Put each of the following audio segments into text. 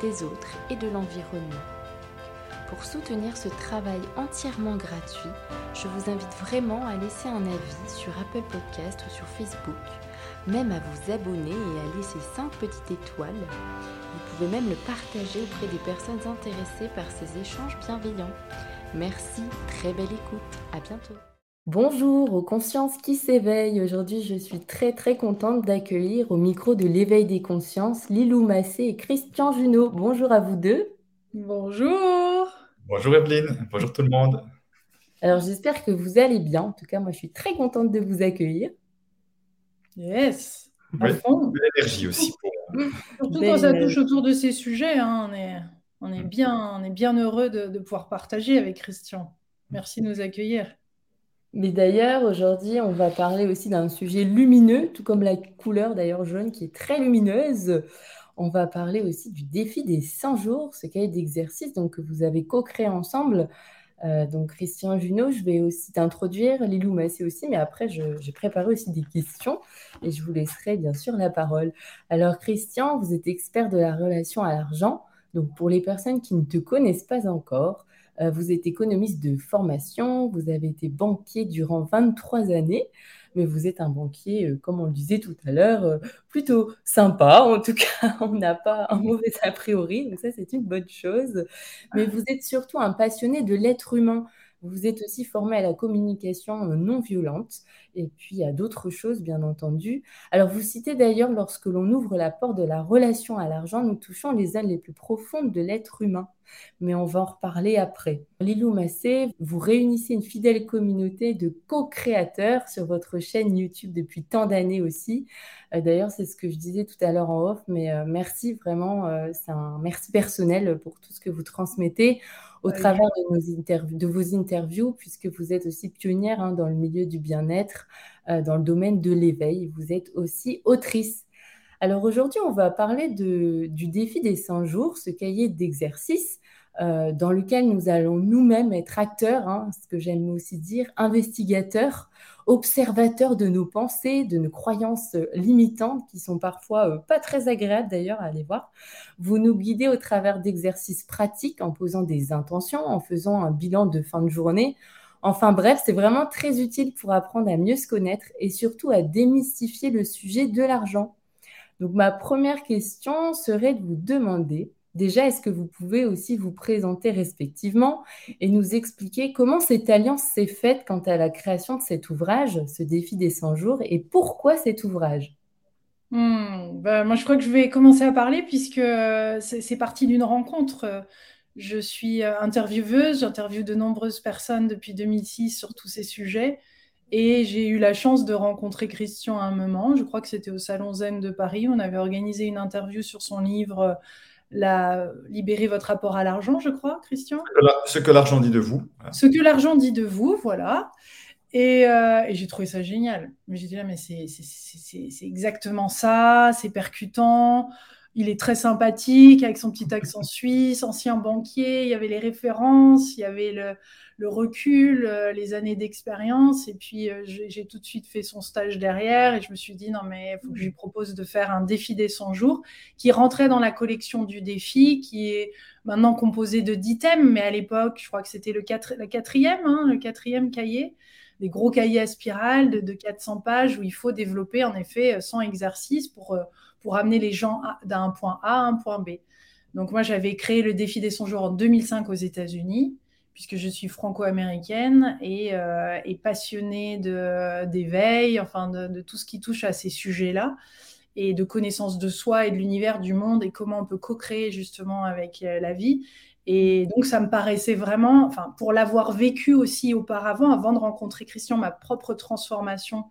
des autres et de l'environnement. Pour soutenir ce travail entièrement gratuit, je vous invite vraiment à laisser un avis sur Apple Podcast ou sur Facebook, même à vous abonner et à laisser 5 petites étoiles. Vous pouvez même le partager auprès des personnes intéressées par ces échanges bienveillants. Merci, très belle écoute, à bientôt. Bonjour aux consciences qui s'éveillent. Aujourd'hui, je suis très très contente d'accueillir au micro de l'éveil des consciences Lilou Massé et Christian Junot. Bonjour à vous deux. Bonjour. Bonjour Evelyne, bonjour tout le monde. Alors j'espère que vous allez bien. En tout cas, moi je suis très contente de vous accueillir. Yes. De l'énergie aussi. Surtout quand ça touche autour de ces sujets, hein, on, est, on, est bien, on est bien heureux de, de pouvoir partager avec Christian. Merci de nous accueillir. Mais d'ailleurs, aujourd'hui, on va parler aussi d'un sujet lumineux, tout comme la couleur d'ailleurs jaune qui est très lumineuse. On va parler aussi du défi des 100 jours, ce cahier d'exercice que vous avez co-créé ensemble. Euh, donc, Christian Junot, je vais aussi t'introduire, Lilou Massé aussi, mais après, j'ai préparé aussi des questions et je vous laisserai bien sûr la parole. Alors, Christian, vous êtes expert de la relation à l'argent. Donc, pour les personnes qui ne te connaissent pas encore, vous êtes économiste de formation, vous avez été banquier durant 23 années, mais vous êtes un banquier, euh, comme on le disait tout à l'heure, euh, plutôt sympa. En tout cas, on n'a pas un mauvais a priori, donc ça c'est une bonne chose. Mais vous êtes surtout un passionné de l'être humain. Vous êtes aussi formé à la communication non violente et puis à d'autres choses, bien entendu. Alors, vous citez d'ailleurs, lorsque l'on ouvre la porte de la relation à l'argent, nous touchons les ailes les plus profondes de l'être humain. Mais on va en reparler après. Lilou Massé, vous réunissez une fidèle communauté de co-créateurs sur votre chaîne YouTube depuis tant d'années aussi. Euh, d'ailleurs, c'est ce que je disais tout à l'heure en off, mais euh, merci vraiment, euh, c'est un merci personnel pour tout ce que vous transmettez au travers de, vos interviews, puisque vous êtes aussi pionnière hein, dans le milieu du bien-être, euh, dans le domaine de l'éveil. Vous êtes aussi autrice. Alors aujourd'hui, on va parler du défi des 100 jours, ce cahier d'exercice euh, dans lequel nous allons nous-mêmes être acteurs, hein, ce que j'aime aussi dire, investigateurs, observateurs de nos pensées, de nos croyances limitantes, qui sont parfois euh, pas très agréables d'ailleurs à aller voir. Vous nous guidez au travers d'exercices pratiques en posant des intentions, en faisant un bilan de fin de journée. Enfin bref, c'est vraiment très utile pour apprendre à mieux se connaître et surtout à démystifier le sujet de l'argent. Donc ma première question serait de vous demander Déjà, est-ce que vous pouvez aussi vous présenter respectivement et nous expliquer comment cette alliance s'est faite quant à la création de cet ouvrage, ce défi des 100 jours, et pourquoi cet ouvrage? Hmm, bah, Moi, je crois que je vais commencer à parler puisque c'est parti d'une rencontre. Je suis intervieweuse, j'interviewe de nombreuses personnes depuis 2006 sur tous ces sujets. Et j'ai eu la chance de rencontrer Christian à un moment. Je crois que c'était au Salon Zen de Paris. On avait organisé une interview sur son livre la, libérer votre rapport à l'argent, je crois, Christian. Ce que l'argent dit de vous. Ce que l'argent dit de vous, voilà. Et, euh, et j'ai trouvé ça génial. Mais j'ai dit là, mais c'est exactement ça, c'est percutant. Il est très sympathique avec son petit accent suisse, ancien banquier. Il y avait les références, il y avait le, le recul, euh, les années d'expérience. Et puis, euh, j'ai tout de suite fait son stage derrière et je me suis dit, non, mais il faut que je lui propose de faire un défi des 100 jours qui rentrait dans la collection du défi, qui est maintenant composé de 10 thèmes, mais à l'époque, je crois que c'était le la quatrième, hein, le quatrième cahier des gros cahiers à spirale de, 400 pages où il faut développer en effet 100 exercices pour, euh, pour amener les gens d'un point A à un point B. Donc moi, j'avais créé le défi des 100 jours en 2005 aux États-Unis puisque je suis franco-américaine et, euh, passionnée d'éveil, enfin de, tout ce qui touche à ces sujets-là, et de connaissance de soi et de l'univers, du monde, et comment on peut co-créer justement avec euh, la vie. Et donc, ça me paraissait vraiment, enfin, pour l'avoir vécu aussi auparavant, avant de rencontrer Christian, ma propre transformation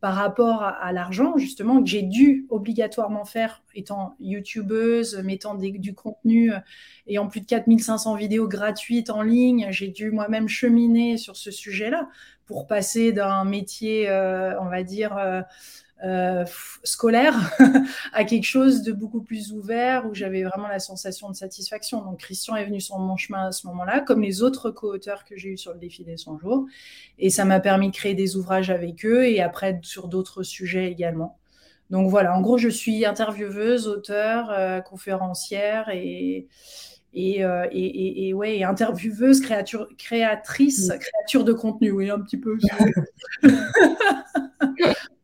par rapport à, l'argent, justement, que j'ai dû obligatoirement faire étant youtubeuse, mettant du contenu, euh, ayant plus de 4500 vidéos gratuites en ligne. J'ai dû moi-même cheminer sur ce sujet-là pour passer d'un métier, euh, on va dire, euh, scolaire à quelque chose de beaucoup plus ouvert où j'avais vraiment la sensation de satisfaction. Donc Christian est venu sur mon chemin à ce moment-là, comme les autres co-auteurs que j'ai eu sur le défi des 100 jours. Et ça m'a permis de créer des ouvrages avec eux et après sur d'autres sujets également. Donc voilà, en gros, je suis intervieweuse, auteur, euh, conférencière et, et, euh, et, et, ouais, intervieweuse, créature, créatrice, créature de contenu, oui, un petit peu.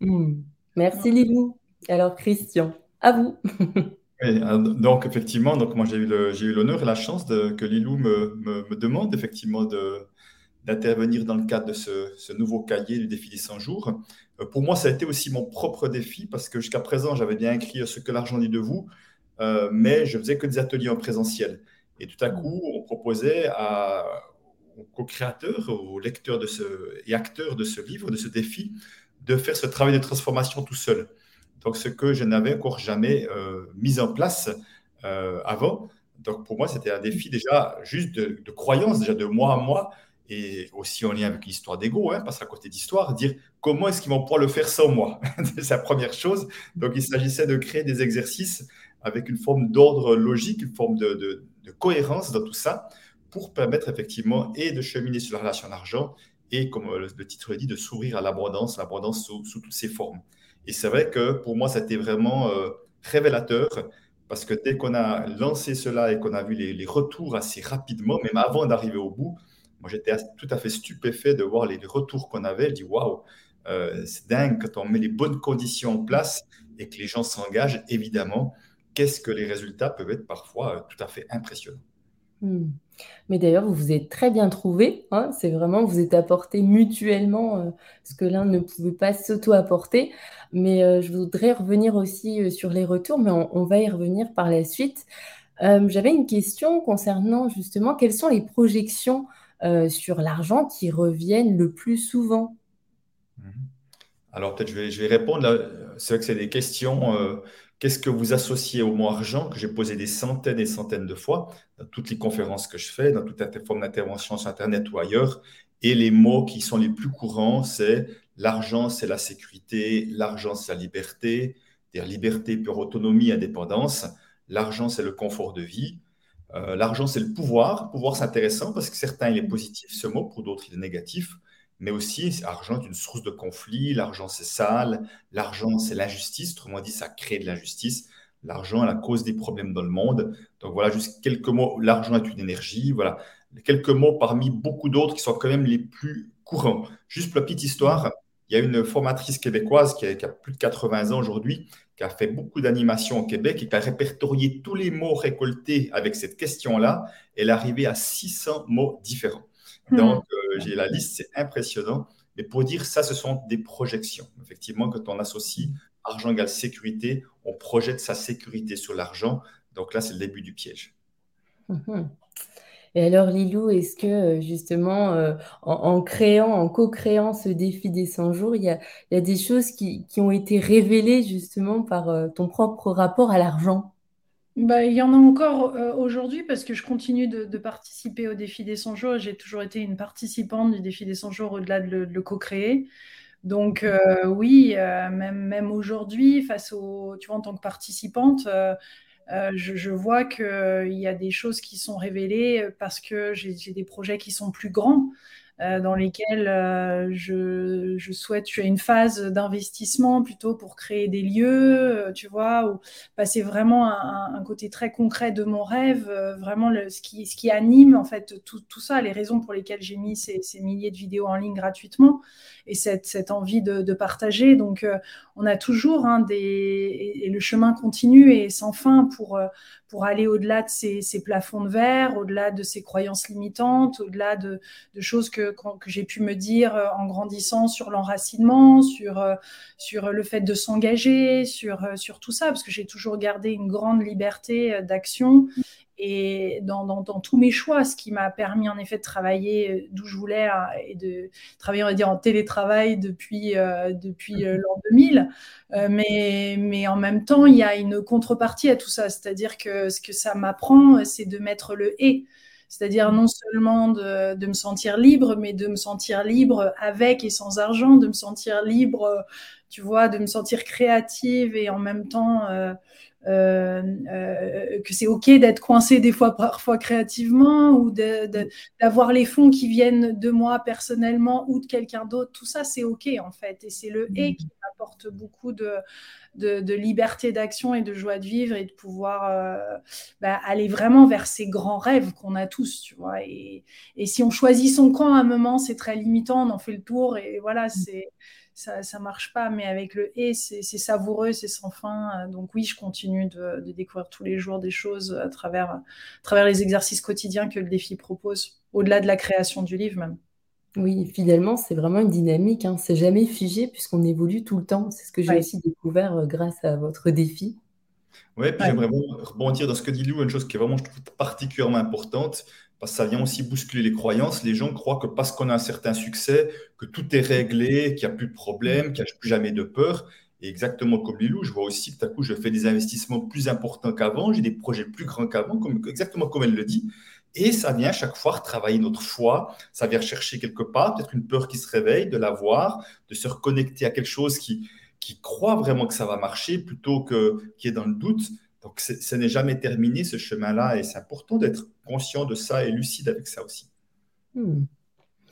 Hmm. Merci Lilou. Alors Christian, à vous. Euh, donc effectivement, donc moi j'ai eu l'honneur et la chance que Lilou me, demande effectivement d'intervenir dans le cadre de ce, nouveau cahier du défi des 100 jours. Euh, pour moi, ça a été aussi mon propre défi parce que jusqu'à présent, j'avais bien écrit ce que l'argent dit de vous, euh, mais je faisais que des ateliers en présentiel. Et tout à coup, on proposait aux co-créateurs, aux lecteurs de ce, et acteurs de ce livre, de ce défi, de faire ce travail de transformation tout seul. Donc, ce que je n'avais encore jamais euh, mis en place euh, avant. Donc, pour moi, c'était un défi déjà juste de, croyance, déjà de moi à moi, et aussi en lien avec l'histoire d'ego, hein, parce qu'à côté d'histoire, dire comment est-ce qu'ils vont pouvoir le faire sans moi? C'est la première chose. Donc, il s'agissait de créer des exercices avec une forme d'ordre logique, une forme de, de, cohérence dans tout ça, pour permettre effectivement et de cheminer sur la relation à l'argent et, comme le titre le dit, de s'ouvrir à l'abondance, l'abondance sous, toutes ses formes. Et c'est vrai que pour moi, ça a été vraiment euh, révélateur parce que dès qu'on a lancé cela et qu'on a vu les, retours assez rapidement, même avant d'arriver au bout, moi j'étais tout à fait stupéfait de voir les, retours qu'on avait. Je dis waouh, euh, c'est dingue quand on met les bonnes conditions en place et que les gens s'engagent, évidemment, qu'est-ce que les résultats peuvent être parfois euh, tout à fait impressionnants. Hmm. Mais d'ailleurs, vous vous êtes très bien trouvés. Hein. c'est vraiment, vous êtes apporté mutuellement euh, ce que l'un ne pouvait pas s'auto-apporter. Mais euh, je voudrais revenir aussi euh, sur les retours, mais on, va y revenir par la suite. J'avais une question concernant justement quelles sont les projections sur l'argent qui reviennent le plus souvent? Mhm. Alors peut-être je vais, je vais répondre. C'est vrai que c'est des questions Qu'est-ce que vous associez au mot argent que j'ai posé des centaines et centaines de fois dans toutes les conférences que je fais, dans toutes les formes d'intervention sur Internet ou ailleurs? Et les mots qui sont les plus courants, c'est l'argent, c'est la sécurité, l'argent, c'est la liberté, c'est-à-dire liberté, pure autonomie, indépendance. L'argent, c'est le confort de vie. Euh, l'argent, c'est le pouvoir. Pouvoir, c'est intéressant parce que certains, il est positif ce mot, pour d'autres, il est négatif mais aussi l'argent est une source de conflit, l'argent c'est sale, l'argent c'est l'injustice, autrement dit ça crée de l'injustice, l'argent est la cause des problèmes dans le monde. Donc voilà, juste quelques mots, l'argent est une énergie, voilà, quelques mots parmi beaucoup d'autres qui sont quand même les plus courants. Juste pour la petite histoire, il y a une formatrice québécoise qui a, qui a plus de 80 ans aujourd'hui, qui a fait beaucoup d'animations au Québec et qui a répertorié tous les mots récoltés avec cette question-là. Elle est arrivée à 600 mots différents. Hmm. Donc, euh, j'ai la liste, c'est impressionnant. Mais pour dire ça, ce sont des projections. Effectivement, quand on associe argent égale sécurité, on projette sa sécurité sur l'argent. Donc là, c'est le début du piège. Mhm. Et alors, Lilou, est-ce que euh, justement, euh, en, créant, en co-créant ce défi des 100 jours, il y a, des choses qui, ont été révélées justement par ton propre rapport à l'argent? Bah, il y en a encore euh, aujourd'hui parce que je continue de, participer au défi des 100 jours. J'ai toujours été une participante du défi des 100 jours au-delà de le, co-créer. Donc euh, oui, euh, même, aujourd'hui, face au, tu vois, en tant que participante, je, vois qu'il y a des choses qui sont révélées parce que j'ai des projets qui sont plus grands. Euh, dans lesquels euh, je, souhaite, je une phase d'investissement plutôt pour créer des lieux, euh, tu vois, ou passer vraiment un, un, côté très concret de mon rêve, vraiment ce, qui, ce qui anime en fait tout, tout ça, les raisons pour lesquelles j'ai mis ces, milliers de vidéos en ligne gratuitement et cette, cette envie de, partager. Donc, on a toujours hein, des et, le chemin continue et sans fin pour pour aller au-delà de ces, plafonds de verre, au-delà de ces croyances limitantes, au-delà de, de choses que que, j'ai pu me dire euh, en grandissant sur l'enracinement, sur, euh, sur le fait de s'engager, sur, euh, sur tout ça, parce que j'ai toujours gardé une grande liberté d'action et dans, dans, tous mes choix, ce qui m'a permis en effet de travailler d'où je voulais hein, et de travailler, on va dire, en télétravail depuis, depuis l'an 2000. mais, mais en même temps, il y a une contrepartie à tout ça, c'est-à-dire que ce que ça m'apprend, c'est de mettre le et. C'est-à-dire non seulement de, de, me sentir libre, mais de me sentir libre avec et sans argent, de me sentir libre, tu vois, de me sentir créative et en même temps euh, euh, euh, que c'est ok d'être coincé des fois parfois créativement ou d'avoir les fonds qui viennent de moi personnellement ou de quelqu'un d'autre. Tout ça, c'est ok en fait. Et c'est le et qui m'apporte beaucoup de, de, liberté d'action et de joie de vivre et de pouvoir euh, bah, aller vraiment vers ces grands rêves qu'on a tous, tu vois. Et, si on choisit son camp à un moment, c'est très limitant, on en fait le tour et voilà, mm. c'est ça, ça marche pas. Mais avec le et, c'est savoureux, c'est sans fin. Donc oui, je continue de, découvrir tous les jours des choses à travers, à travers les exercices quotidiens que le défi propose, au-delà de la création du livre même. Oui, finalement, c'est vraiment une dynamique, hein. C'est jamais figé puisqu'on évolue tout le temps. C'est ce que j'ai aussi découvert euh, grâce à votre défi. Oui, puis j'aimerais rebondir dans ce que dit Lou, une chose qui est vraiment, je trouve, particulièrement importante, parce que ça vient aussi bousculer les croyances. Les gens croient que parce qu'on a un certain succès, que tout est réglé, qu'il n'y a plus de problème, qu'il n'y a plus jamais de peur. Et exactement comme Lilou, je vois aussi que tout à coup, je fais des investissements plus importants qu'avant, j'ai des projets plus grands qu'avant, comme, exactement comme elle le dit. Et ça vient chaque fois retravailler notre foi, ça vient chercher quelque part, peut-être une peur qui se réveille, de la voir, de se reconnecter à quelque chose qui, qui croit vraiment que ça va marcher plutôt que qui est dans le doute. Donc, ce n'est jamais terminé ce chemin-là et c'est important d'être conscient de ça et lucide avec ça aussi. Hmm.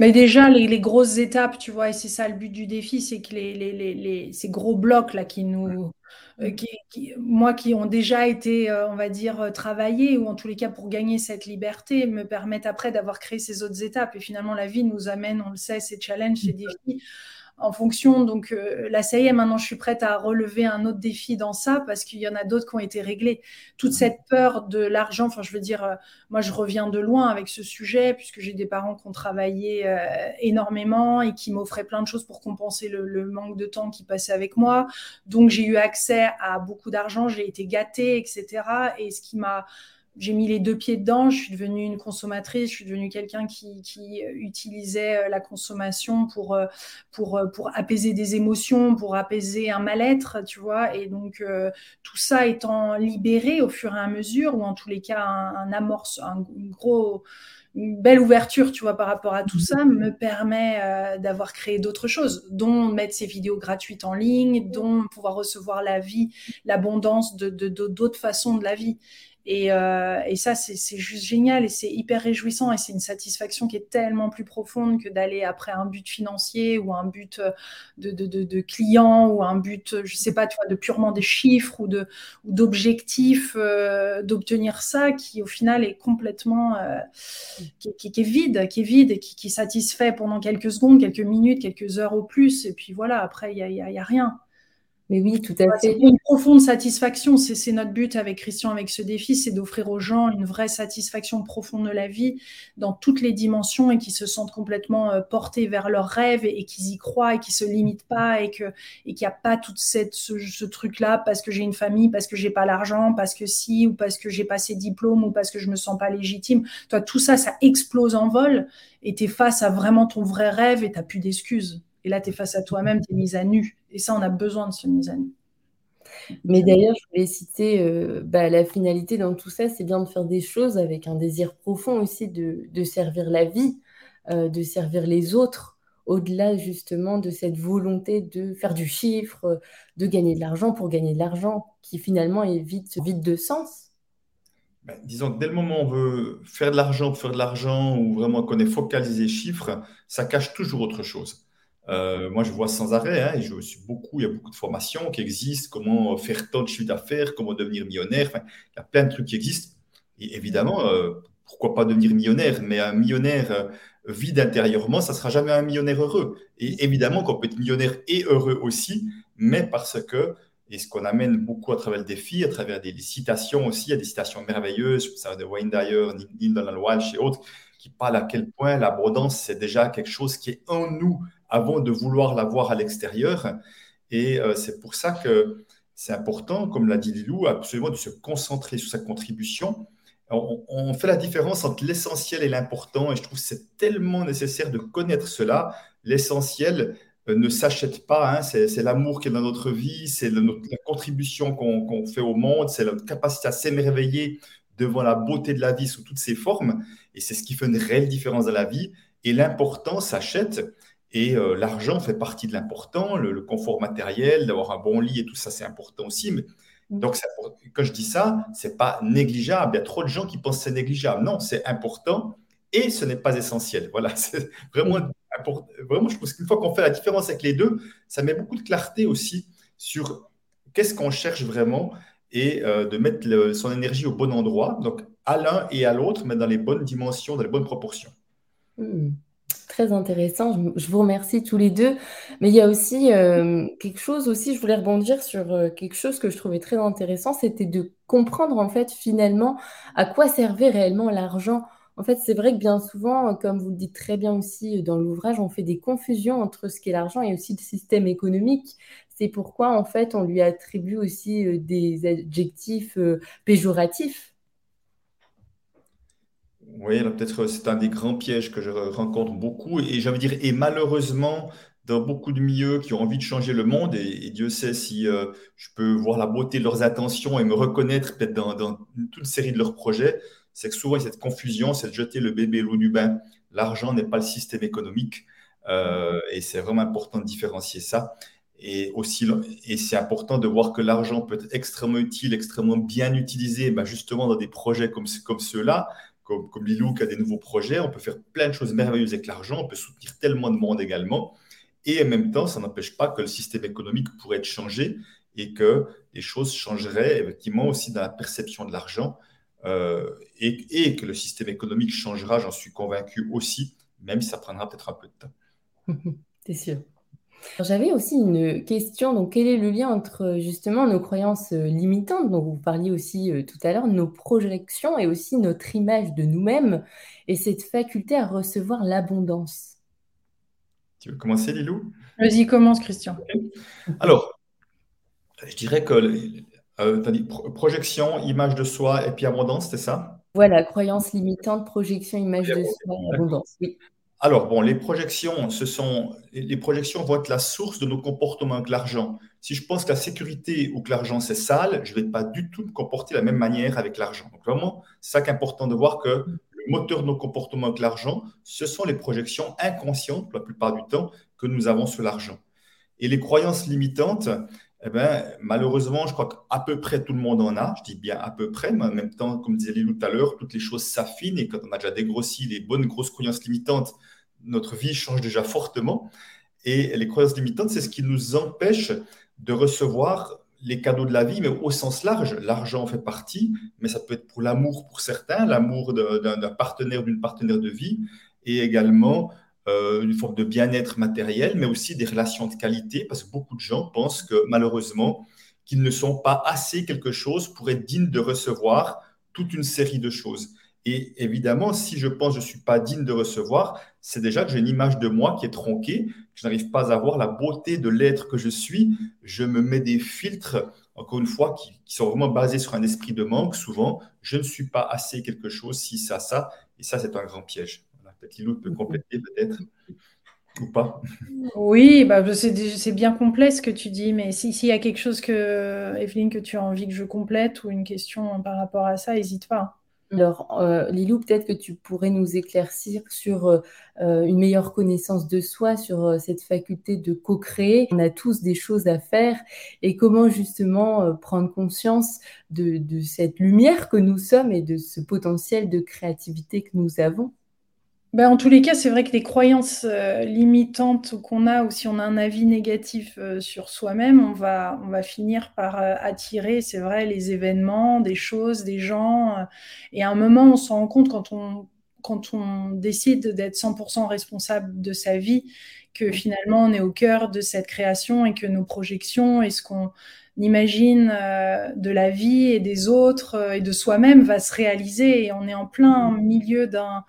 Mais déjà, les, grosses étapes, tu vois, et c'est ça le but du défi, c'est que les, les, ces gros blocs là qui nous, euh, qui, moi, qui ont déjà été, euh, on va dire, euh, travaillés, ou en tous les cas pour gagner cette liberté, me permettent après d'avoir créé ces autres étapes. Et finalement, la vie nous amène, on le sait, ces challenges, ces défis en fonction. Donc euh, là, ça y est, maintenant, je suis prête à relever un autre défi dans ça parce qu'il y en a d'autres qui ont été réglés. Toute mmh. cette peur de l'argent, enfin, je veux dire, euh, moi, je reviens de loin avec ce sujet puisque j'ai des parents qui ont travaillé euh, énormément et qui m'offraient plein de choses pour compenser le, le, manque de temps qui passait avec moi. Donc, j'ai eu accès à beaucoup d'argent, j'ai été gâtée, etc. Et ce qui m'a j'ai mis les deux pieds dedans, je suis devenue une consommatrice, je suis devenue quelqu'un qui, qui, utilisait euh, la consommation pour, euh, pour, euh, pour apaiser des émotions, pour apaiser un mal-être, tu vois. Et donc, tout ça étant libéré au fur et à mesure, ou en tous les cas, un, amorce, un, gros, une belle ouverture, tu vois, par rapport à tout ça, me permet d'avoir créé d'autres choses, dont mettre ces vidéos gratuites en ligne, dont pouvoir recevoir la vie, l'abondance de d'autres façons de la vie. Et, euh, et ça, c'est juste génial et c'est hyper réjouissant et c'est une satisfaction qui est tellement plus profonde que d'aller après un but financier ou un but euh, de, de, de, de, client ou un but, je sais pas, tu vois, de purement des chiffres ou d'objectifs, euh, d'obtenir ça qui au final est complètement euh, qui, qui, qui, est vide, qui est vide et qui, qui satisfait pendant quelques secondes, quelques minutes, quelques heures au plus et puis voilà, après il y a, y, a, y a rien. Mais oui, tout à fait. Une profonde satisfaction, c'est notre but avec Christian, avec ce défi, c'est d'offrir aux gens une vraie satisfaction profonde de la vie dans toutes les dimensions et qui se sentent complètement euh, portés vers leurs rêves et, qu'ils y croient et qui se limitent pas et que et qu'il n'y a pas cette ce, truc-là parce que j'ai une famille, parce que j'ai pas l'argent, parce que si ou parce que j'ai pas ces diplômes ou parce que je me sens pas légitime. Toi, tout ça, ça explose en vol et tu es face à vraiment ton vrai rêve et tu plus d'excuses. Et là, tu es face à toi-même, tu es mise à nu. Et ça, on a besoin de se mise à nu. Mais d'ailleurs, je voulais citer euh, bah, la finalité dans tout ça, c'est bien de faire des choses avec un désir profond aussi de, servir la vie, euh, de servir les autres, au-delà justement de cette volonté de faire du chiffre, de gagner de l'argent pour gagner de l'argent, qui finalement est vide, vide de sens. Ben, disons que dès le moment où on veut faire de l'argent pour faire de l'argent, ou vraiment qu'on est focalisé chiffres, ça cache toujours autre chose. Euh, moi, je vois sans arrêt, hein, je suis beaucoup, il y a beaucoup de formations qui existent, comment faire tant de chiffre d'affaires, comment devenir millionnaire, il y a plein de trucs qui existent. Et évidemment, euh, pourquoi pas devenir millionnaire, mais un millionnaire euh, vide intérieurement, ça ne sera jamais un millionnaire heureux. Et évidemment qu'on peut être millionnaire et heureux aussi, mais parce que, et ce qu'on amène beaucoup à travers le défi, à travers des, citations aussi, il y a des citations merveilleuses, ça de Wayne Dyer, Neil Donald Walsh et autres, qui parlent à quel point l'abondance, c'est déjà quelque chose qui est en nous avant de vouloir la voir à l'extérieur. Et euh, c'est pour ça que c'est important, comme l'a dit Lilou, absolument de se concentrer sur sa contribution on, fait la différence entre l'essentiel et l'important, et je trouve que c'est tellement nécessaire de connaître cela. L'essentiel euh, ne s'achète pas, hein. c'est l'amour qui est dans notre vie, c'est la contribution qu'on fait au monde, c'est notre capacité à s'émerveiller devant la beauté de la vie sous toutes ses formes, et c'est ce qui fait une réelle différence dans la vie. Et l'important s'achète, et euh, l'argent fait partie de l'important, le, confort matériel, d'avoir un bon lit et tout ça, c'est important aussi. Mais, mm. donc, quand je dis ça, c'est pas négligeable. Il y a trop de gens qui pensent que c'est négligeable. Non, c'est important et ce n'est pas essentiel. Voilà, c'est vraiment mm. important. Vraiment, je pense qu'une fois qu'on fait la différence avec les deux, ça met beaucoup de clarté aussi sur qu'est-ce qu'on cherche vraiment et euh, de mettre son énergie au bon endroit, donc à l'un et à l'autre, mais dans les bonnes dimensions, dans les bonnes proportions. Mm très intéressant. Je, vous remercie tous les deux. Mais il y a aussi euh, quelque chose aussi, je voulais rebondir sur euh, quelque chose que je trouvais très intéressant, c'était de comprendre en fait finalement à quoi servait réellement l'argent. En fait, c'est vrai que bien souvent, comme vous le dites très bien aussi dans l'ouvrage, on fait des confusions entre ce qu'est l'argent et aussi le système économique. C'est pourquoi en fait on lui attribue aussi euh, des adjectifs péjoratifs oui, peut-être c'est un des grands pièges que je rencontre beaucoup. Et j'avais dire, et malheureusement, dans beaucoup de milieux qui ont envie de changer le monde, et, Dieu sait si euh, je peux voir la beauté de leurs intentions et me reconnaître peut-être dans, toute une série de leurs projets, c'est que souvent il y a cette confusion, c'est de jeter le bébé l'eau du bain. L'argent n'est pas le système économique. Euh, et c'est vraiment important de différencier ça. Et aussi, et c'est important de voir que l'argent peut être extrêmement utile, extrêmement bien utilisé, ben justement dans des projets comme ceux-là, comme, comme Lilou qui a des nouveaux projets. On peut faire plein de choses merveilleuses avec l'argent. On peut soutenir tellement de monde également. Et en même temps, ça n'empêche pas que le système économique pourrait être changé et que les choses changeraient effectivement aussi dans la perception de l'argent euh, et, que le système économique changera, j'en suis convaincu aussi, même si ça prendra peut-être un peu de temps. C'est sûr. J'avais aussi une question. Donc, quel est le lien entre justement nos croyances euh, limitantes, dont vous parliez aussi euh, tout à l'heure, nos projections et aussi notre image de nous-mêmes et cette faculté à recevoir l'abondance? Tu veux commencer, Lilou? Vas-y, commence, Christian. Alors, je dirais que euh, as dit projection, image de soi et puis abondance, c'est ça? Voilà, croyance limitante, projection, image de soi et abondance. Oui. Alors, bon, les projections, ce sont, les projections vont être la source de nos comportements avec l'argent. Si je pense que la sécurité ou que l'argent c'est sale, je ne vais pas du tout me comporter de la même manière avec l'argent. Donc, vraiment, c'est ça qui est important de voir que le moteur de nos comportements avec l'argent, ce sont les projections inconscientes, la plupart du temps, que nous avons sur l'argent. Et les croyances limitantes, eh ben, malheureusement, je crois qu'à peu près tout le monde en a. Je dis bien à peu près, mais en même temps, comme disait Lilou tout à l'heure, toutes les choses s'affinent et quand on a déjà dégrossi les bonnes grosses croyances limitantes, notre vie change déjà fortement. Et les croyances limitantes, c'est ce qui nous empêche de recevoir les cadeaux de la vie, mais au sens large. L'argent en fait partie, mais ça peut être pour l'amour pour certains, l'amour d'un partenaire, d'une partenaire de vie, et également euh, une forme de bien-être matériel, mais aussi des relations de qualité, parce que beaucoup de gens pensent que malheureusement, qu'ils ne sont pas assez quelque chose pour être dignes de recevoir toute une série de choses. Et évidemment, si je pense que je ne suis pas digne de recevoir, c'est déjà que j'ai une image de moi qui est tronquée, que je n'arrive pas à voir la beauté de l'être que je suis. Je me mets des filtres, encore une fois, qui, sont vraiment basés sur un esprit de manque. Souvent, je ne suis pas assez quelque chose, si ça, ça. Et ça, c'est un grand piège. Peut-être Lilou peut compléter, peut-être. Ou pas Oui, bah, c'est bien complet ce que tu dis, mais s'il y a quelque chose que, Evelyne, que tu as envie que je complète ou une question par rapport à ça, n'hésite pas. Alors, euh, Lilou, peut-être que tu pourrais nous éclaircir sur euh, euh, une meilleure connaissance de soi, sur cette faculté de co-créer. On a tous des choses à faire et comment justement prendre conscience de, de cette lumière que nous sommes et de ce potentiel de créativité que nous avons? Ben, en tous les cas, c'est vrai que les croyances euh, limitantes qu'on a, ou si on a un avis négatif euh, sur soi-même, on va, on va finir par euh, attirer, c'est vrai, les événements, des choses, des gens. et à un moment, on se rend compte quand on, quand on décide d'être 100% responsable de sa vie, que finalement, on est au cœur de cette création et que nos projections et ce qu'on imagine de la vie et des autres et de soi-même va se réaliser. Et on est en plein milieu d'un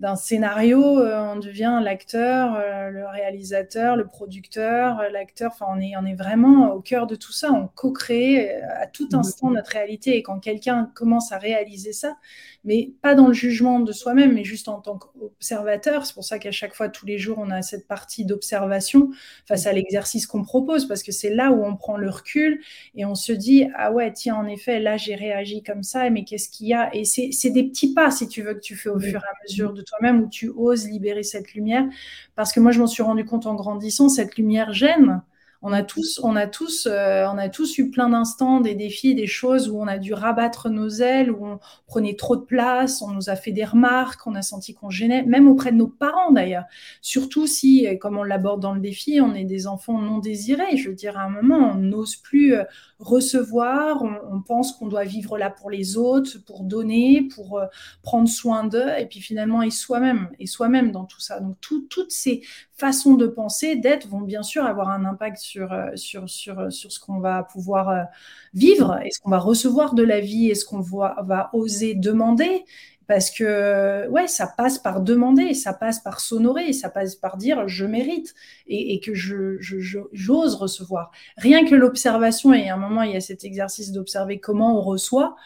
d'un scénario, euh, on devient l'acteur, euh, le réalisateur, le producteur, euh, l'acteur. Enfin, on est, on est vraiment au cœur de tout ça. On co-crée à tout instant notre réalité. Et quand quelqu'un commence à réaliser ça, mais pas dans le jugement de soi-même, mais juste en tant qu'observateur. C'est pour ça qu'à chaque fois, tous les jours, on a cette partie d'observation face à l'exercice qu'on propose, parce que c'est là où on prend le recul et on se dit, ah ouais, tiens, en effet, là, j'ai réagi comme ça, mais qu'est-ce qu'il y a? Et c'est des petits pas, si tu veux, que tu fais au fur et à mesure de toi-même, où tu oses libérer cette lumière. Parce que moi, je m'en suis rendu compte en grandissant, cette lumière gêne on a tous, on a tous, euh, on a tous eu plein d'instants, des défis, des choses où on a dû rabattre nos ailes, où on prenait trop de place, on nous a fait des remarques, on a senti qu'on gênait, même auprès de nos parents d'ailleurs. Surtout si, comme on l'aborde dans le défi, on est des enfants non désirés. Je veux dire, à un moment, on n'ose plus euh, recevoir, on, pense qu'on doit vivre là pour les autres, pour donner, pour euh, prendre soin d'eux, et puis finalement, et soi-même, et soi-même dans tout ça. Donc, toutes ces façons de penser, d'être, vont bien sûr avoir un impact sur, euh, sur, sur, euh, sur ce qu'on va pouvoir vivre, et ce qu'on va recevoir de la vie, et ce qu'on va, va oser demander, parce que ouais, ça passe par demander, ça passe par s'honorer, ça passe par dire je mérite et, que je, j'ose recevoir. Rien que l'observation, et à un moment il y a cet exercice d'observer comment on reçoit,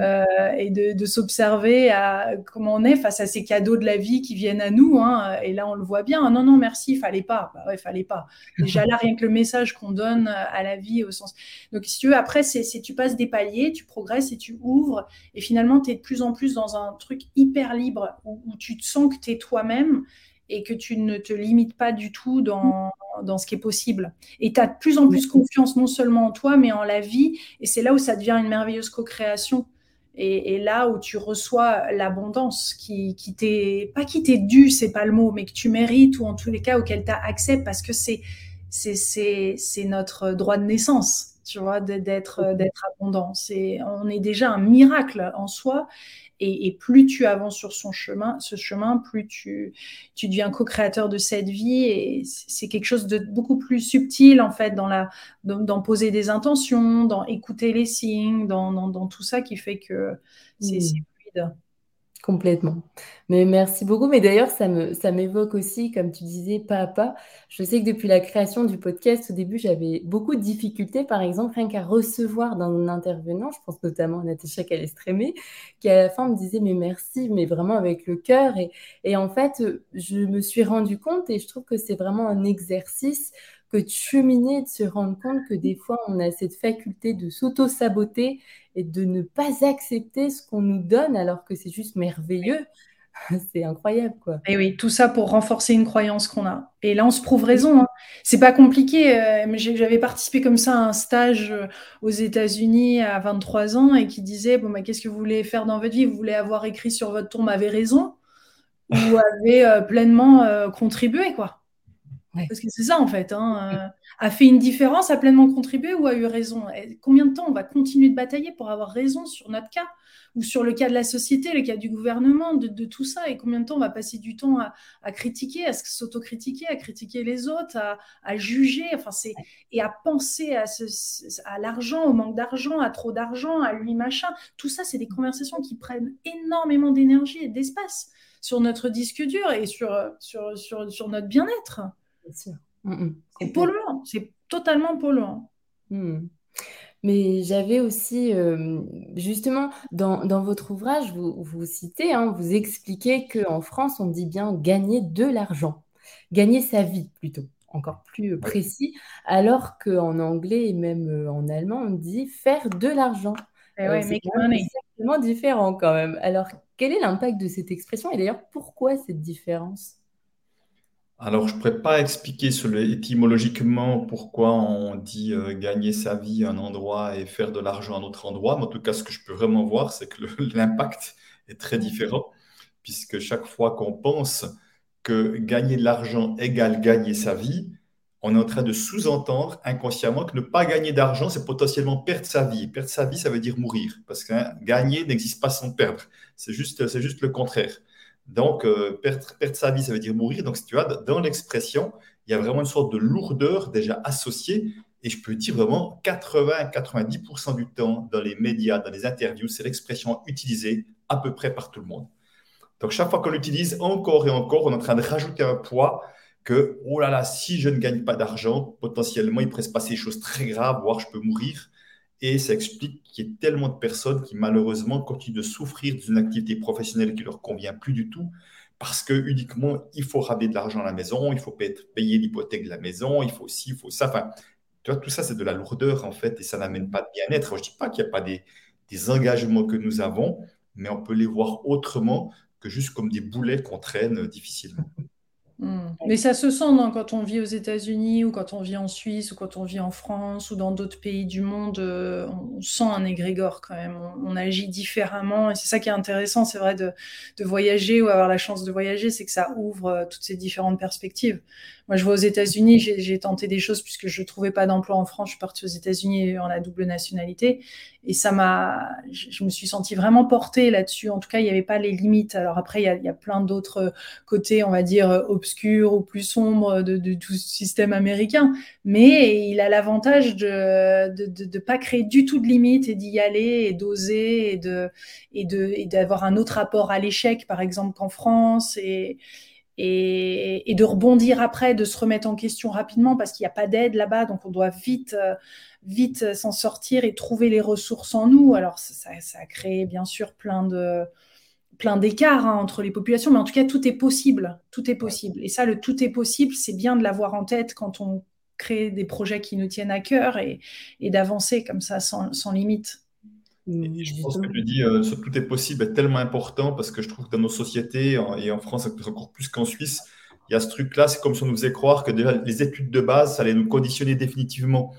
euh, et de, s'observer à comment on est face à ces cadeaux de la vie qui viennent à nous. Hein. Et là, on le voit bien. non, non, merci, il fallait pas. Bah ouais, fallait pas. Déjà là, rien que le message qu'on donne à la vie au sens. Donc, si tu veux, après, c'est tu passes des paliers, tu progresses et tu ouvres. Et finalement, tu es de plus en plus dans un truc hyper libre où, tu te sens que tu es toi-même et que tu ne te limites pas du tout dans, dans ce qui est possible. Et tu as de plus en plus confiance non seulement en toi, mais en la vie. Et c'est là où ça devient une merveilleuse co-création et, là où tu reçois l'abondance qui, qui t'est pas qui t'est due, c'est pas le mot, mais que tu mérites ou en tous les cas auquel tu as accès parce que c'est c'est c'est notre droit de naissance, tu vois, d'être d'être abondant. C'est on est déjà un miracle en soi et, plus tu avances sur son chemin, ce chemin, plus tu, tu deviens co-créateur de cette vie. Et c'est quelque chose de beaucoup plus subtil, en fait, dans, la, dans, poser des intentions, dans écouter les signes, dans, dans, tout ça qui fait que c'est mmh. fluide. Complètement. Mais merci beaucoup. Mais d'ailleurs, ça me, ça m'évoque aussi, comme tu disais, pas à pas. Je sais que depuis la création du podcast, au début, j'avais beaucoup de difficultés, par exemple, rien qu'à recevoir d'un intervenant, je pense notamment à Natacha Calestremé, qui à la fin me disait, mais merci, mais vraiment avec le cœur. Et, et en fait, je me suis rendu compte et je trouve que c'est vraiment un exercice que de cheminer, de se rendre compte que des fois, on a cette faculté de s'auto-saboter et de ne pas accepter ce qu'on nous donne alors que c'est juste merveilleux. c'est incroyable, quoi. Et oui, tout ça pour renforcer une croyance qu'on a. Et là, on se prouve raison. Hein. C'est pas compliqué. Euh, j'avais participé comme ça à un stage euh, aux États-Unis à 23 ans et qui disait bon, bah, qu'est-ce que vous voulez faire dans votre vie? Vous voulez avoir écrit sur votre tombe avez raison ou avez euh, pleinement contribué, quoi. Parce que c'est ça, en fait. Hein, euh, a fait une différence, a pleinement contribué ou a eu raison? Combien de temps on va continuer de batailler pour avoir raison sur notre cas? Ou sur le cas de la société, le cas du gouvernement, de, tout ça? Et combien de temps on va passer du temps à, critiquer, à s'autocritiquer, à critiquer les autres, à, juger? Enfin, et à penser à, à l'argent, au manque d'argent, à trop d'argent, à lui machin. Tout ça, c'est des conversations qui prennent énormément d'énergie et d'espace sur notre disque dur et sur, sur, sur, sur notre bien-être. Mm, mm. C'est polluant, c'est totalement polluant. Mm. Mais j'avais aussi, euh, justement, dans, dans, votre ouvrage, vous, vous citez, hein, vous expliquez qu'en France, on dit bien gagner de l'argent, gagner sa vie plutôt, encore plus précis, alors qu'en anglais et même euh, en allemand, on dit faire de l'argent. Eh euh, c'est exactement différent quand même. Alors, quel est l'impact de cette expression? Et d'ailleurs, pourquoi cette différence? Alors, je ne pourrais pas expliquer étymologiquement pourquoi on dit euh, gagner sa vie à un endroit et faire de l'argent à un autre endroit, mais en tout cas, ce que je peux vraiment voir, c'est que l'impact est très différent, puisque chaque fois qu'on pense que gagner de l'argent égale gagner sa vie, on est en train de sous-entendre inconsciemment que ne pas gagner d'argent, c'est potentiellement perdre sa vie. Perdre sa vie, ça veut dire mourir, parce que hein, gagner n'existe pas sans perdre. C'est juste, c'est juste le contraire. Donc, euh, perdre, sa vie, ça veut dire mourir. Donc, tu vois, dans l'expression, il y a vraiment une sorte de lourdeur déjà associée. Et je peux dire vraiment 80-90% du temps dans les médias, dans les interviews, c'est l'expression utilisée à peu près par tout le monde. Donc, chaque fois qu'on l'utilise encore et encore, on est en train de rajouter un poids que, oh là là, si je ne gagne pas d'argent, potentiellement, il pourrait se passer des choses très graves, voire je peux mourir. Et ça explique qu'il y ait tellement de personnes qui, malheureusement, continuent de souffrir d'une activité professionnelle qui ne leur convient plus du tout, parce que uniquement, il faut ramener de l'argent à la maison, il faut payer l'hypothèque de la maison, il faut aussi, il faut ça. Enfin, tu tout ça, c'est de la lourdeur, en fait, et ça n'amène pas de bien-être. Je ne dis pas qu'il n'y a pas des engagements que nous avons, mais on peut les voir autrement que juste comme des boulets qu'on traîne difficilement. Hmm. Mais ça se sent quand on vit aux États-Unis ou quand on vit en Suisse ou quand on vit en France ou dans d'autres pays du monde, euh, on sent un égrégore quand même. On, agit différemment et c'est ça qui est intéressant, c'est vrai, de, voyager ou avoir la chance de voyager, c'est que ça ouvre euh, toutes ces différentes perspectives. Moi, je vais aux États-Unis, j'ai tenté des choses puisque je ne trouvais pas d'emploi en France. Je suis partie aux États-Unis en la double nationalité. Et ça m'a, je me suis sentie vraiment portée là-dessus. En tout cas, il n'y avait pas les limites. Alors après, il y a, plein d'autres côtés, on va dire, obscurs ou plus sombres de, tout ce système américain. Mais il a l'avantage de ne pas créer du tout de limites et d'y aller et d'oser et de, et de, et d'avoir un autre rapport à l'échec, par exemple, qu'en France. Et, et, de rebondir après, de se remettre en question rapidement parce qu'il n'y a pas d'aide là-bas, donc on doit vite, euh, vite s'en sortir et trouver les ressources en nous. Alors ça, a créé bien sûr plein de plein d'écarts hein, entre les populations, mais en tout cas tout est possible, tout est possible. Et ça, le tout est possible, c'est bien de l'avoir en tête quand on crée des projets qui nous tiennent à cœur et, d'avancer comme ça sans, sans limite. Et je pense que tu dis euh, ce tout est possible est tellement important parce que je trouve que dans nos sociétés, et en France encore plus qu'en Suisse, il y a ce truc-là, c'est comme si on nous faisait croire que déjà les études de base, ça allait nous conditionner définitivement.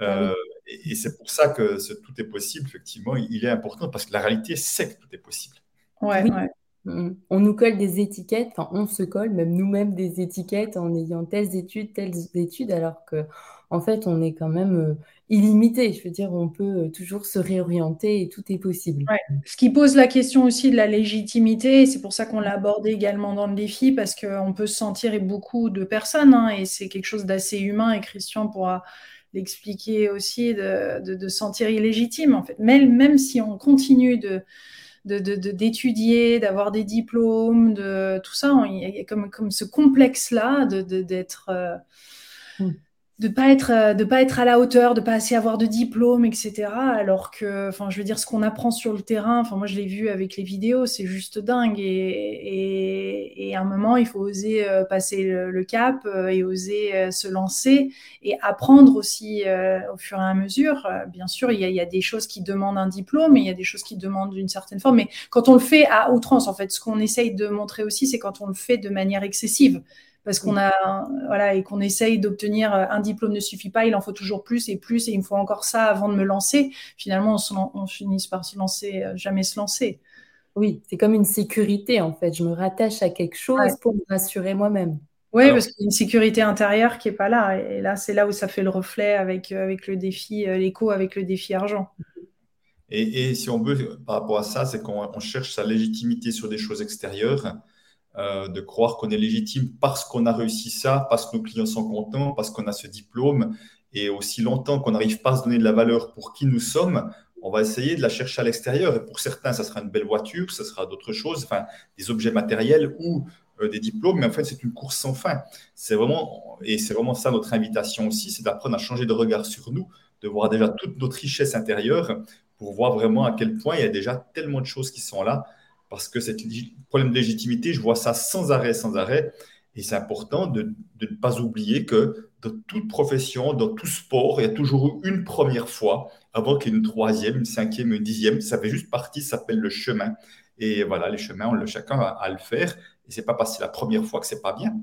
Euh, ah et, c'est pour ça que ce tout est possible, effectivement, il est important parce que la réalité, c'est que tout est possible. Ouais, ouais. Mm. On nous colle des étiquettes, enfin on se colle même nous-mêmes des étiquettes en ayant telles études, telles études, alors que en fait on est quand même euh, illimité. Je veux dire, on peut euh, toujours se réorienter et tout est possible. Ce qui pose la question aussi de la légitimité, c'est pour ça qu'on l'a abordé également dans le défi, parce qu'on peut se sentir, et beaucoup de personnes, hein, et c'est quelque chose d'assez humain, et Christian pourra l'expliquer aussi, de, de, sentir illégitime en fait. Même, même si on continue de d'étudier, de, d'avoir des diplômes, de tout ça. Il y a comme, comme ce complexe-là d'être... Euh, mm de pas être euh, de pas être à la hauteur, de pas assez avoir de diplôme, etc. Alors que, enfin, je veux dire, ce qu'on apprend sur le terrain, enfin, moi, je l'ai vu avec les vidéos, c'est juste dingue. Et, et, à un moment, il faut oser euh, passer le, cap euh, et oser se lancer et apprendre aussi au fur et à mesure. Bien sûr, il y, a, il y, a, des choses qui demandent un diplôme et il y a des choses qui demandent une certaine forme. Mais quand on le fait à outrance, en fait, ce qu'on essaye de montrer aussi, c'est quand on le fait de manière excessive parce qu'on a voilà et qu'on essaye d'obtenir euh, un diplôme ne suffit pas, il en faut toujours plus et plus et il me faut encore ça avant de me lancer. Finalement, on, finit par se lancer, euh, jamais se lancer. Oui, c'est comme une sécurité en fait. Je me rattache à quelque chose pour me rassurer moi-même. Oui, parce qu'il y a une sécurité intérieure qui est pas là. Et là, c'est là où ça fait le reflet avec, euh, avec le défi, l'écho avec le défi argent. Et, et, si on veut, par rapport à ça, c'est qu'on cherche sa légitimité sur des choses extérieures. Euh, de croire qu'on est légitime parce qu'on a réussi ça, parce que nos clients sont contents, parce qu'on a ce diplôme. Et aussi longtemps qu'on n'arrive pas à se donner de la valeur pour qui nous sommes, on va essayer de la chercher à l'extérieur. Et pour certains, ça sera une belle voiture, ça sera d'autres choses, enfin, des objets matériels ou euh, des diplômes. Mais en fait, c'est une course sans fin. C'est vraiment, et c'est vraiment ça notre invitation aussi, c'est d'apprendre à changer de regard sur nous, de voir déjà toute notre richesse intérieure pour voir vraiment à quel point il y a déjà tellement de choses qui sont là parce que ce problème de légitimité, je vois ça sans arrêt, sans arrêt. Et c'est important de, ne pas oublier que dans toute profession, dans tout sport, il y a toujours eu une première fois avant qu'il y ait une troisième, une cinquième, une dixième. Ça fait juste partie, ça s'appelle le chemin. Et voilà, les chemins, on le, chacun a à le faire. Et c'est pas parce que c'est la première fois que c'est pas bien.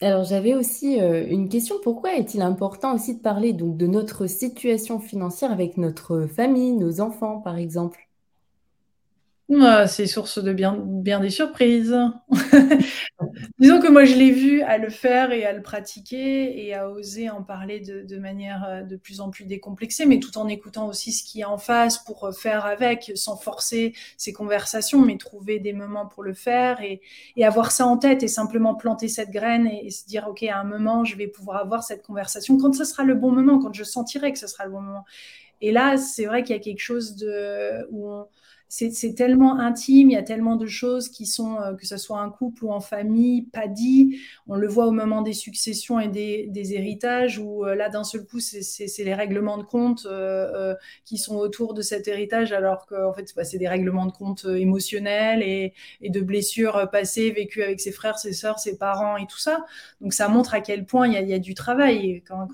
Alors j'avais aussi euh, une question. Pourquoi est-il important aussi de parler donc de notre situation financière avec notre famille, nos enfants, par exemple? C'est source de bien, des surprises. Disons que moi, je l'ai vu à le faire et à le pratiquer et à oser en parler de, manière euh, de plus en plus décomplexée, mais tout en écoutant aussi ce qui est en face pour euh, faire avec, sans forcer ces conversations, mais trouver des moments pour le faire et, avoir ça en tête et simplement planter cette graine et, se dire, OK, à un moment, je vais pouvoir avoir cette conversation quand ce sera le bon moment, quand je sentirai que ce sera le bon moment. Et là, c'est vrai qu'il y a quelque chose de, où on, c'est tellement intime, il y a tellement de choses qui sont, euh, que ce soit un couple ou en famille, pas dit. On le voit au moment des successions et des, héritages, où euh, là, d'un seul coup, c'est les règlements de compte euh, qui sont autour de cet héritage, alors qu'en fait, bah, c'est des règlements de compte émotionnels et, de blessures passées, vécues avec ses frères, ses sœurs, ses parents et tout ça. Donc, ça montre à quel point il y a, du travail. Quand,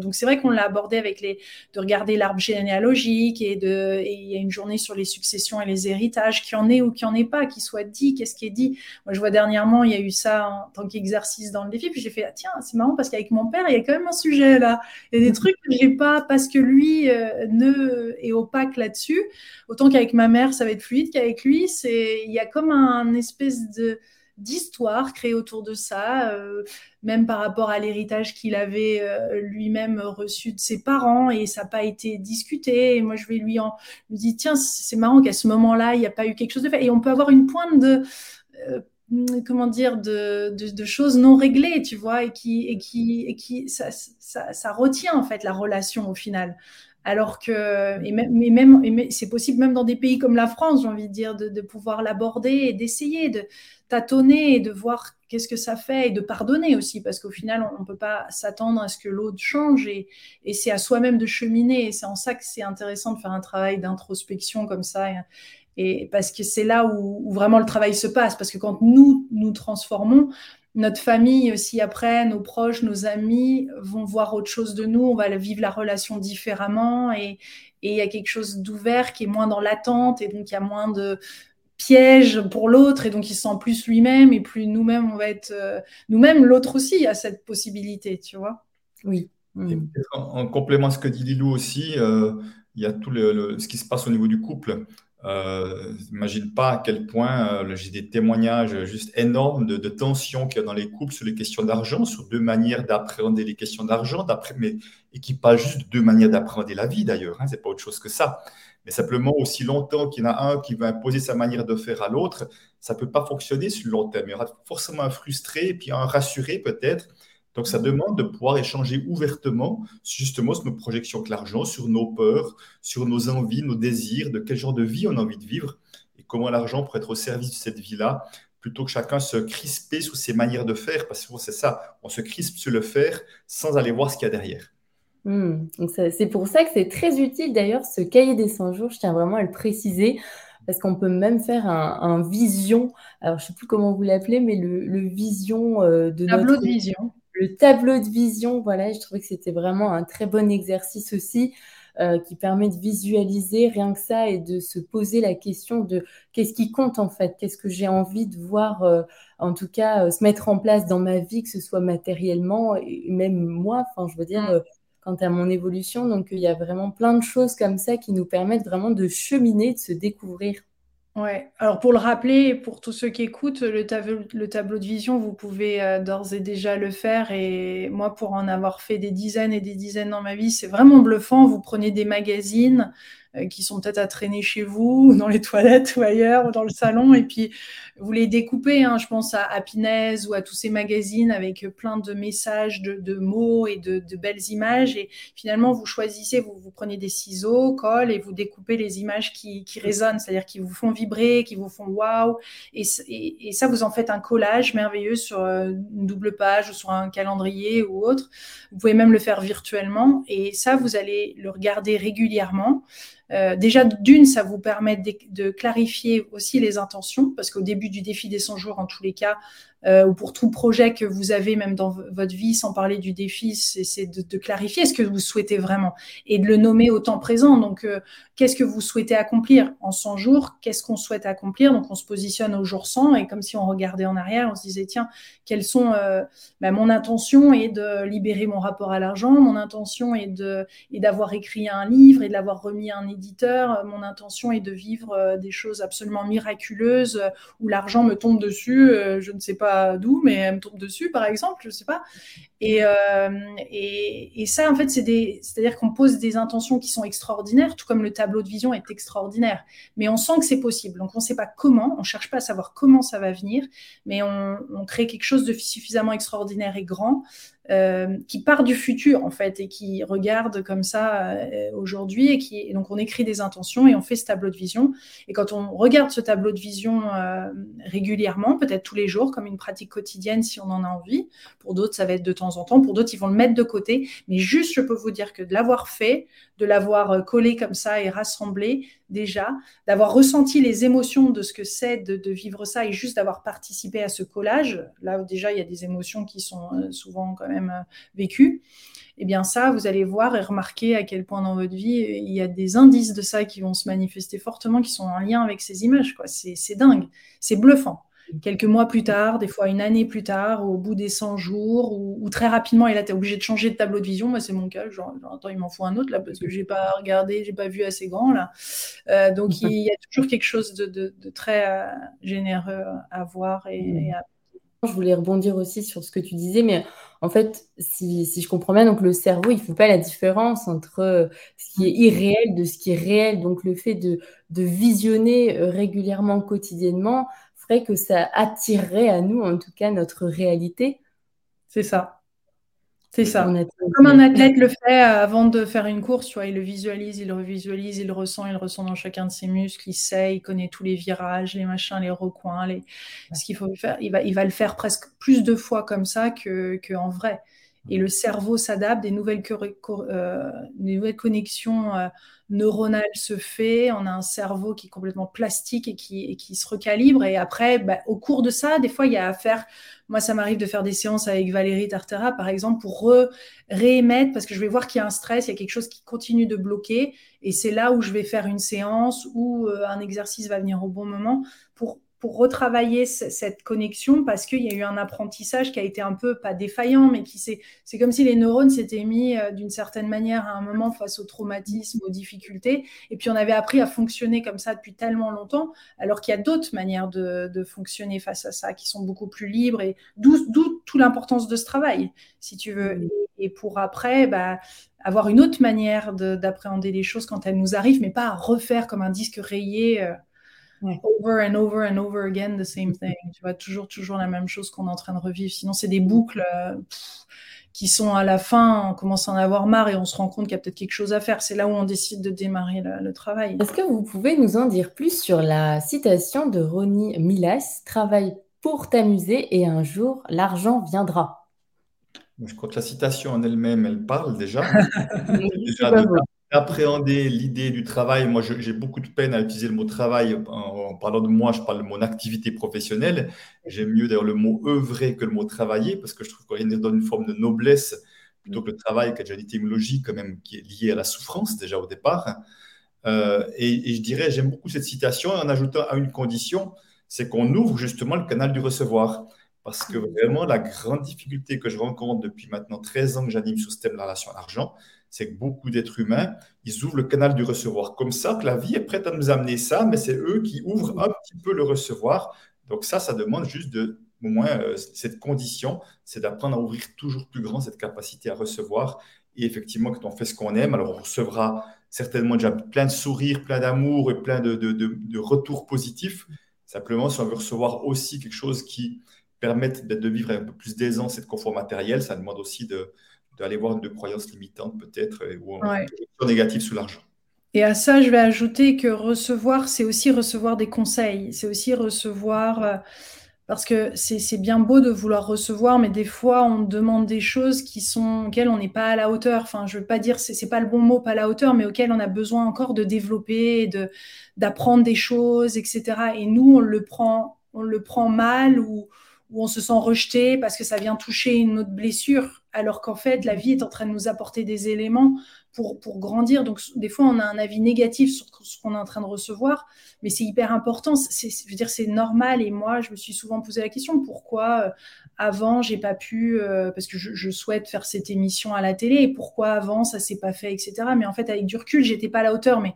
donc, c'est vrai qu'on l'a abordé avec les, de regarder l'arbre généalogique et il y a une journée sur les successions les héritages, qui en est ou qui en est pas, qui soit dit, qu'est-ce qui est dit. Moi, je vois dernièrement, il y a eu ça en tant qu'exercice dans le défi, puis j'ai fait, ah, tiens, c'est marrant parce qu'avec mon père, il y a quand même un sujet là. Il y a des trucs que j'ai pas parce que lui euh, ne est opaque là-dessus. Autant qu'avec ma mère, ça va être fluide, qu'avec lui, c'est, il y a comme un espèce de d'histoire créée autour de ça, euh, même par rapport à l'héritage qu'il avait euh, lui-même reçu de ses parents et ça n'a pas été discuté. Et moi, je vais lui en lui dire tiens, c'est marrant qu'à ce moment-là, il n'y a pas eu quelque chose de fait. Et on peut avoir une pointe de euh, comment dire de, de, choses non réglées, tu vois, et qui et qui et qui ça, ça retient en fait la relation au final. Alors que, et même, même, c'est possible même dans des pays comme la France, j'ai envie de dire, de, pouvoir l'aborder et d'essayer de tâtonner et de voir qu'est-ce que ça fait et de pardonner aussi, parce qu'au final, on ne peut pas s'attendre à ce que l'autre change et, c'est à soi-même de cheminer. Et c'est en ça que c'est intéressant de faire un travail d'introspection comme ça. Et, parce que c'est là où, vraiment le travail se passe, parce que quand nous nous transformons, notre famille aussi après, nos proches, nos amis vont voir autre chose de nous, on va vivre la relation différemment et il y a quelque chose d'ouvert qui est moins dans l'attente et donc il y a moins de pièges pour l'autre et donc il se sent plus lui-même et plus nous-mêmes on va être euh, nous-mêmes l'autre aussi a cette possibilité, tu vois. Oui. En, complément à ce que dit Lilou aussi, euh, il y a tout le, ce qui se passe au niveau du couple. Euh, Imagine pas à quel point euh, j'ai des témoignages juste énormes de, tensions qu'il y a dans les couples sur les questions d'argent, sur deux manières d'appréhender les questions d'argent, mais et qui pas juste deux manières d'appréhender la vie d'ailleurs. Hein, c'est pas autre chose que ça. Mais simplement aussi longtemps qu'il y en a un qui va imposer sa manière de faire à l'autre, ça peut pas fonctionner sur le long terme. Il y aura forcément un frustré et puis un rassuré peut-être donc, ça demande de pouvoir échanger ouvertement, justement, sur nos projections avec l'argent, sur nos peurs, sur nos envies, nos désirs, de quel genre de vie on a envie de vivre et comment l'argent pourrait être au service de cette vie-là, plutôt que chacun se crisper sous ses manières de faire, parce que c'est ça, on se crispe sur le faire sans aller voir ce qu'il y a derrière. Hmm. c'est pour ça que c'est très utile d'ailleurs ce cahier des 100 jours, je tiens vraiment à le préciser, parce qu'on peut même faire un, vision, alors je ne sais plus comment vous l'appelez, mais le, vision euh, de Tableau de vision le tableau de vision, voilà, je trouvais que c'était vraiment un très bon exercice aussi euh, qui permet de visualiser rien que ça et de se poser la question de qu'est-ce qui compte en fait, qu'est-ce que j'ai envie de voir, euh, en tout cas, euh, se mettre en place dans ma vie, que ce soit matériellement et même moi, enfin, je veux dire, quant à mon évolution. Donc, il y a vraiment plein de choses comme ça qui nous permettent vraiment de cheminer, de se découvrir. Ouais, alors pour le rappeler, pour tous ceux qui écoutent, le, tableau, le tableau de vision, vous pouvez euh, d'ores et déjà le faire. Et moi, pour en avoir fait des dizaines et des dizaines dans ma vie, c'est vraiment bluffant. Vous prenez des magazines, qui sont peut-être à traîner chez vous, dans les toilettes ou ailleurs, ou dans le salon. Et puis, vous les découpez. Hein, je pense à Happiness ou à tous ces magazines avec plein de messages, de, mots et de, belles images. Et finalement, vous choisissez, vous, prenez des ciseaux, colle et vous découpez les images qui, résonnent, c'est-à-dire qui vous font vibrer, qui vous font waouh. Et, et, et, ça, vous en faites un collage merveilleux sur euh, une double page ou sur un calendrier ou autre. Vous pouvez même le faire virtuellement. Et ça, vous allez le regarder régulièrement. Euh, déjà, d'une, ça vous permet de, clarifier aussi les intentions, parce qu'au début du défi des 100 jours, en tous les cas, euh, ou pour tout projet que vous avez, même dans votre vie, sans parler du défi, c'est de, clarifier ce que vous souhaitez vraiment et de le nommer au temps présent. Donc, euh, qu'est-ce que vous souhaitez accomplir en 100 jours? Qu'est-ce qu'on souhaite accomplir? Donc, on se positionne au jour 100 et comme si on regardait en arrière, on se disait, tiens, quelles sont euh, bah, mon intention est de libérer mon rapport à l'argent, mon intention est d'avoir écrit un livre et de l'avoir remis à un éditeur, mon intention est de vivre des choses absolument miraculeuses où l'argent me tombe dessus, je ne sais pas d'où, mais elle me tombe dessus, par exemple, je sais pas. Et, euh, et, et, ça, en fait, c'est des, c'est-à-dire qu'on pose des intentions qui sont extraordinaires, tout comme le tableau de vision est extraordinaire. Mais on sent que c'est possible. Donc, on ne sait pas comment, on cherche pas à savoir comment ça va venir, mais on, on crée quelque chose de suffisamment extraordinaire et grand euh, qui part du futur en fait et qui regarde comme ça euh, aujourd'hui et qui donc on écrit des intentions et on fait ce tableau de vision. Et quand on regarde ce tableau de vision euh, régulièrement peut-être tous les jours comme une pratique quotidienne si on en a envie pour d'autres ça va être de temps en temps pour d'autres ils vont le mettre de côté. Mais juste je peux vous dire que de l'avoir fait de l'avoir collé comme ça et rassemblé déjà d'avoir ressenti les émotions de ce que c'est de, vivre ça et juste d'avoir participé à ce collage là où déjà il y a des émotions qui sont souvent quand même euh, vécu, et eh bien ça, vous allez voir et remarquer à quel point dans votre vie, il y a des indices de ça qui vont se manifester fortement, qui sont en lien avec ces images. Quoi. C'est, dingue, c'est bluffant. Quelques mois plus tard, des fois une année plus tard, au bout des 100 jours, ou, très rapidement, et là, tu es obligé de changer de tableau de vision. Moi, c'est mon cas. Genre, attends, il m'en faut un autre là, parce que j'ai pas regardé, j'ai pas vu assez grand là. Euh, donc, il y a toujours quelque chose de, très euh, généreux à voir et, et à je voulais rebondir aussi sur ce que tu disais, mais en fait, si, je comprends bien, donc le cerveau, il ne fait pas la différence entre euh, ce qui est irréel de ce qui est réel. Donc le fait de, visionner régulièrement, quotidiennement, ferait que ça attirerait à nous, en tout cas, notre réalité. C'est ça. C'est ça. Comme un athlète le fait avant de faire une course, tu vois, il le visualise, il le revisualise, il le ressent, il le ressent dans chacun de ses muscles, il sait, il connaît tous les virages, les machins, les recoins, les... ce qu'il faut faire. Il va, il va le faire presque plus de fois comme ça que, que en vrai. Et le cerveau s'adapte, des nouvelles, euh, connexions euh, neuronales se fait, on a un cerveau qui est complètement plastique et qui, se recalibre. Et après, bah, au cours de ça, des fois, il y a à faire. Moi, ça m'arrive de faire des séances avec Valérie Tartera, par exemple, pour réémettre, parce que je vais voir qu'il y a un stress, il y a quelque chose qui continue de bloquer. Et c'est là où je vais faire une séance ou euh, un exercice va venir au bon moment pour pour retravailler cette connexion parce qu'il y a eu un apprentissage qui a été un peu pas défaillant, mais qui c'est c'est comme si les neurones s'étaient mis euh, d'une certaine manière à un moment face au traumatisme, aux difficultés, et puis on avait appris à fonctionner comme ça depuis tellement longtemps, alors qu'il y a d'autres manières de, de, fonctionner face à ça qui sont beaucoup plus libres et d'où toute l'importance de ce travail, si tu veux. Mmh. Et, pour après, bah, avoir une autre manière d'appréhender les choses quand elles nous arrivent, mais pas à refaire comme un disque rayé. Euh, over and over and over again the same thing. Tu vois, toujours, toujours la même chose qu'on est en train de revivre. Sinon, c'est des boucles euh, qui sont à la fin, on commence à en avoir marre et on se rend compte qu'il y a peut-être quelque chose à faire. C'est là où on décide de démarrer le, travail. Est-ce que vous pouvez nous en dire plus sur la citation de Ronnie Milas Travaille pour t'amuser et un jour l'argent viendra. Je crois que la citation en elle-même, elle parle déjà. déjà appréhender l'idée du travail. Moi, j'ai beaucoup de peine à utiliser le mot travail. En, parlant de moi, je parle de mon activité professionnelle. J'aime mieux d'ailleurs le mot œuvrer que le mot travailler parce que je trouve qu'il donne une forme de noblesse plutôt que le travail, qui a déjà une étymologie quand même qui est liée à la souffrance déjà au départ. Euh, et, et, je dirais, j'aime beaucoup cette citation en ajoutant à une condition, c'est qu'on ouvre justement le canal du recevoir. Parce que vraiment, la grande difficulté que je rencontre depuis maintenant 13 ans que j'anime sur ce thème de la relation à l'argent, c'est que beaucoup d'êtres humains, ils ouvrent le canal du recevoir comme ça, que la vie est prête à nous amener ça, mais c'est eux qui ouvrent un petit peu le recevoir. Donc ça, ça demande juste de, au moins, euh, cette condition, c'est d'apprendre à ouvrir toujours plus grand cette capacité à recevoir. Et effectivement, quand on fait ce qu'on aime, alors on recevra certainement déjà plein de sourires, plein d'amour et plein de, de, de, retours positifs. Simplement, si on veut recevoir aussi quelque chose qui permette de vivre un peu plus d'aisance et de confort matériel, ça demande aussi de, d'aller voir de croyances limitantes peut-être euh, ou ouais. négatives sous l'argent. Et à ça, je vais ajouter que recevoir, c'est aussi recevoir des conseils, c'est aussi recevoir, euh, parce que c'est bien beau de vouloir recevoir, mais des fois, on demande des choses qui sont auxquelles on n'est pas à la hauteur. Enfin, je veux pas dire, c'est pas le bon mot, pas à la hauteur, mais auxquelles on a besoin encore de développer, de d'apprendre des choses, etc. Et nous, on le prend, on le prend mal ou, ou on se sent rejeté parce que ça vient toucher une autre blessure alors qu'en fait, la vie est en train de nous apporter des éléments pour, grandir. Donc, des fois, on a un avis négatif sur ce qu'on est en train de recevoir, mais c'est hyper important. C'est, je veux dire, c'est normal. Et moi, je me suis souvent posé la question pourquoi euh, avant, j'ai pas pu, euh, parce que je, souhaite faire cette émission à la télé, et pourquoi avant, ça s'est pas fait, etc. Mais en fait, avec du recul, j'étais pas à la hauteur. Mais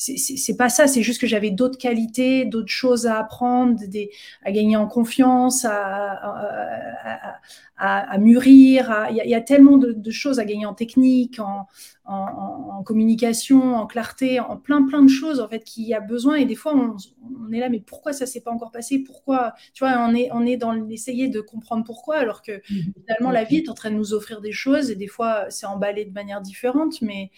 c'est pas ça, c'est juste que j'avais d'autres qualités, d'autres choses à apprendre, des, à gagner en confiance, à, à, mûrir. Il y, a tellement de, choses à gagner en technique, en, en, communication, en clarté, en plein plein de choses en fait qu'il y a besoin. Et des fois, on, on est là, mais pourquoi ça s'est pas encore passé? Pourquoi? Tu vois, on est on est dans l'essayer de comprendre pourquoi, alors que mmh. finalement la vie est en train de nous offrir des choses et des fois c'est emballé de manière différente, mais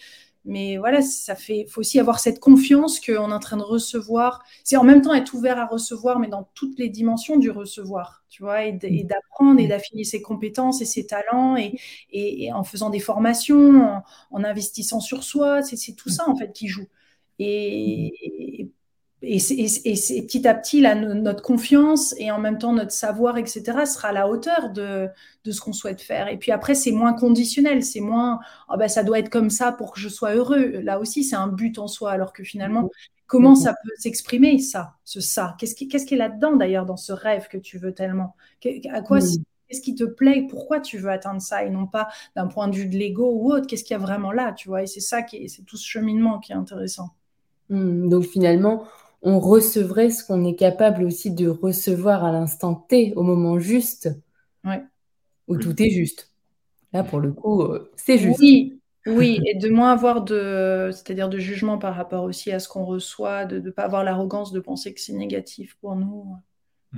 mais voilà, ça fait, faut aussi avoir cette confiance qu'on est en train de recevoir. C'est en même temps être ouvert à recevoir, mais dans toutes les dimensions du recevoir, tu vois, et d'apprendre et d'affiner ses compétences et ses talents, et, et, en faisant des formations, en, investissant sur soi, c'est tout ça en fait qui joue. Et, et, et, petit à petit, là, notre confiance et en même temps notre savoir, etc., sera à la hauteur de, de ce qu'on souhaite faire. Et puis après, c'est moins conditionnel, c'est moins oh ben, ça doit être comme ça pour que je sois heureux. Là aussi, c'est un but en soi, alors que finalement, comment ça peut s'exprimer, ça, ce ça? Qu'est-ce qui, qui est là-dedans, d'ailleurs, dans ce rêve que tu veux tellement? À quoi Qu'est-ce qui te plaît? Pourquoi tu veux atteindre ça et non pas d'un point de vue de l'ego ou autre? Qu'est-ce qu'il y a vraiment là, tu vois? Et c'est ça qui est, c'est tout ce cheminement qui est intéressant. Mmh. donc finalement, on recevrait ce qu'on est capable aussi de recevoir à l'instant T, au moment juste, ouais. où tout est juste. Là, pour le coup, euh, c'est juste. Oui, oui, et de moins avoir de, c'est-à-dire de jugement par rapport aussi à ce qu'on reçoit, de ne pas avoir l'arrogance de penser que c'est négatif pour nous.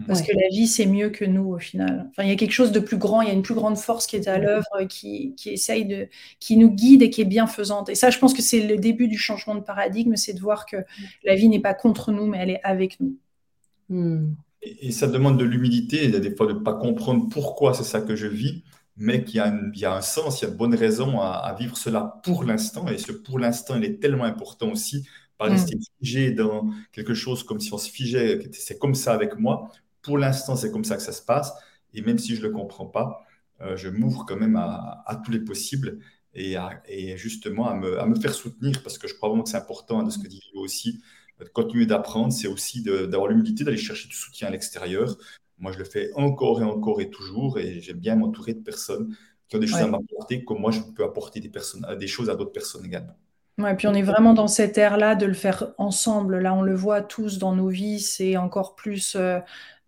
Parce que la vie, c'est mieux que nous au final. Enfin, il y a quelque chose de plus grand, il y a une plus grande force qui est à l'œuvre, qui, qui essaye de, qui nous guide et qui est bienfaisante. Et ça, je pense que c'est le début du changement de paradigme, c'est de voir que la vie n'est pas contre nous, mais elle est avec nous. Hmm. Et, ça demande de l'humilité, et des fois de ne pas comprendre pourquoi c'est ça que je vis, mais qu'il y, a y a un sens, il y a de bonnes raisons à, vivre cela pour l'instant. Et ce pour l'instant, il est tellement important aussi pas rester figé dans quelque chose comme si on se figeait, c'est comme ça avec moi, pour l'instant, c'est comme ça que ça se passe. Et même si je ne le comprends pas, euh, je m'ouvre quand même à, tous les possibles et, justement à me, faire soutenir parce que je crois vraiment que c'est important de ce que dit Léo aussi. De continuer d'apprendre, c'est aussi d'avoir l'humilité d'aller chercher du soutien à l'extérieur. Moi, je le fais encore et encore et toujours et j'aime bien m'entourer de personnes qui ont des choses à m'apporter, comme moi, je peux apporter des, personnes, des choses à d'autres personnes également. Ouais, puis on est vraiment dans cette ère-là de le faire ensemble. Là, on le voit tous dans nos vies, c'est encore plus euh,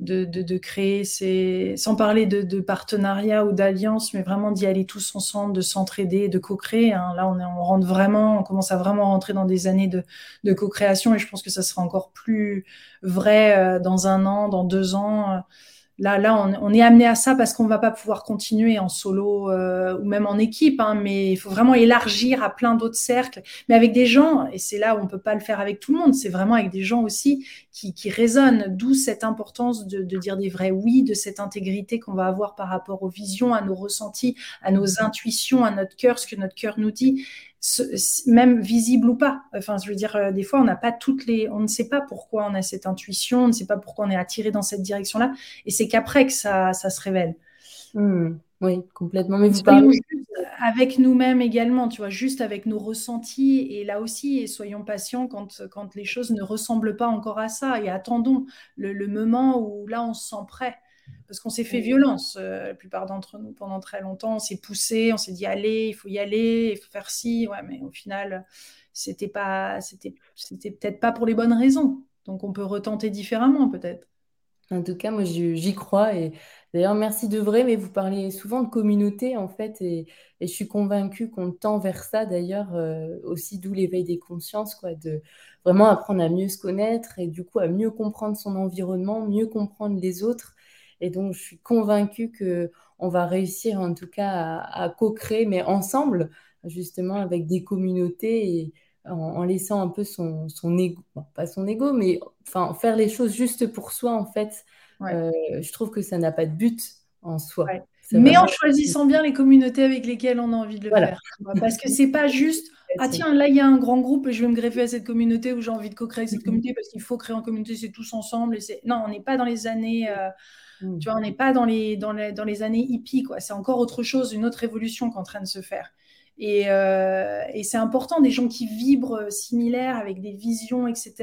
de, de, créer, c'est sans parler de, de partenariat ou d'alliance, mais vraiment d'y aller tous ensemble, de s'entraider, de co-créer. Hein. Là, on, est, on rentre vraiment, on commence à vraiment rentrer dans des années de, de co-création et je pense que ça sera encore plus vrai euh, dans un an, dans deux ans. Là, là, on, est amené à ça parce qu'on va pas pouvoir continuer en solo euh, ou même en équipe, hein, mais il faut vraiment élargir à plein d'autres cercles, mais avec des gens, et c'est là où on peut pas le faire avec tout le monde, c'est vraiment avec des gens aussi qui, qui résonnent, d'où cette importance de, de, dire des vrais oui, de cette intégrité qu'on va avoir par rapport aux visions, à nos ressentis, à nos intuitions, à notre cœur, ce que notre cœur nous dit même visible ou pas. Enfin, je veux dire, euh, des fois, on n'a pas toutes les, on ne sait pas pourquoi on a cette intuition, on ne sait pas pourquoi on est attiré dans cette direction-là, et c'est qu'après que ça, ça se révèle. Hmm. oui, complètement. Mais vous parlez avec nous-mêmes également, tu vois, juste avec nos ressentis, et là aussi, et soyons patients quand, quand les choses ne ressemblent pas encore à ça, et attendons le, le moment où là, on se sent prêt parce qu'on s'est fait violence, euh, la plupart d'entre nous, pendant très longtemps. On s'est poussé, on s'est dit, allez, il faut y aller, il faut faire ci. Ouais, mais au final, c'était pas, c'était, c'était peut-être pas pour les bonnes raisons. Donc, on peut retenter différemment, peut-être. En tout cas, moi, j'y crois. Et d'ailleurs, merci de vrai, mais vous parlez souvent de communauté, en fait. Et, je suis convaincue qu'on tend vers ça, d'ailleurs, euh, aussi, d'où l'éveil des consciences, quoi, de vraiment apprendre à mieux se connaître et du coup, à mieux comprendre son environnement, mieux comprendre les autres et donc, je suis convaincue qu'on va réussir en tout cas à, co-créer, mais ensemble, justement, avec des communautés et en, laissant un peu son, son ego, pas son ego, mais enfin, faire les choses juste pour soi, en fait. Euh, je trouve que ça n'a pas de but en soi. Mais en choisissant bien les communautés avec lesquelles on a envie de le faire. Parce que c'est pas juste ah tiens, là, il y a un grand groupe et je vais me greffer à cette communauté où j'ai envie de co-créer cette communauté parce qu'il faut créer en communauté, c'est tous ensemble. Et non, on n'est pas dans les années euh, Mm. Tu vois, on n'est pas dans les, dans, les, dans les années hippies, quoi. C'est encore autre chose, une autre évolution qui est en train de se faire. Euh, et, c'est important, des gens qui vibrent similaires, avec des visions, etc.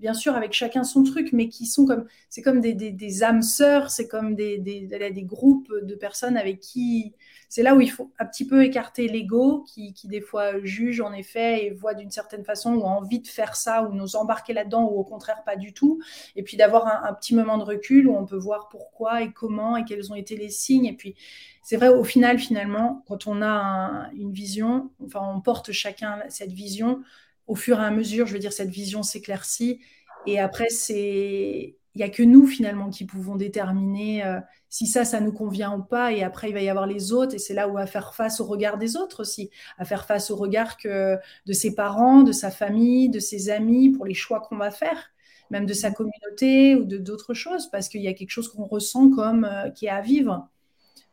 Bien sûr, avec chacun son truc, mais qui sont comme, c'est comme des, âmes sœurs, c'est comme des, des, groupes de personnes avec qui, c'est là où il faut un petit peu écarter l'ego, qui, qui, des fois juge en effet et voit d'une certaine façon ou a envie de faire ça ou nous embarquer là-dedans ou au contraire pas du tout. Et puis d'avoir un, petit moment de recul où on peut voir pourquoi et comment et quels ont été les signes. Et puis c'est vrai, au final, finalement, quand on a une vision, enfin, on porte chacun cette vision, au fur et à mesure, je veux dire, cette vision s'éclaircit. Et après, c'est il n'y a que nous finalement qui pouvons déterminer euh, si ça, ça nous convient ou pas. Et après, il va y avoir les autres. Et c'est là où à faire face au regard des autres aussi, à faire face au regard que, de ses parents, de sa famille, de ses amis, pour les choix qu'on va faire, même de sa communauté ou de d'autres choses, parce qu'il y a quelque chose qu'on ressent comme euh, qui est à vivre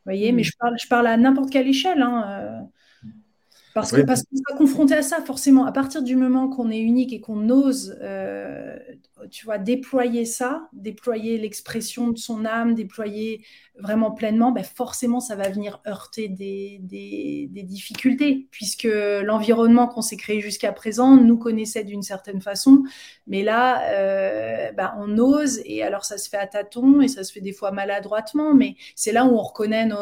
voyez, mais mm. je parle, je parle à n'importe quelle échelle. Hein, euh. Parce qu'on parce qu'on sera confronté à ça, forcément. À partir du moment qu'on est unique et qu'on ose, euh, tu vois, déployer ça, déployer l'expression de son âme, déployer vraiment pleinement, ben forcément, ça va venir heurter des, des, difficultés, puisque l'environnement qu'on s'est créé jusqu'à présent nous connaissait d'une certaine façon, mais là, euh, ben, on ose, et alors ça se fait à tâtons, et ça se fait des fois maladroitement, mais c'est là où on reconnaît nos,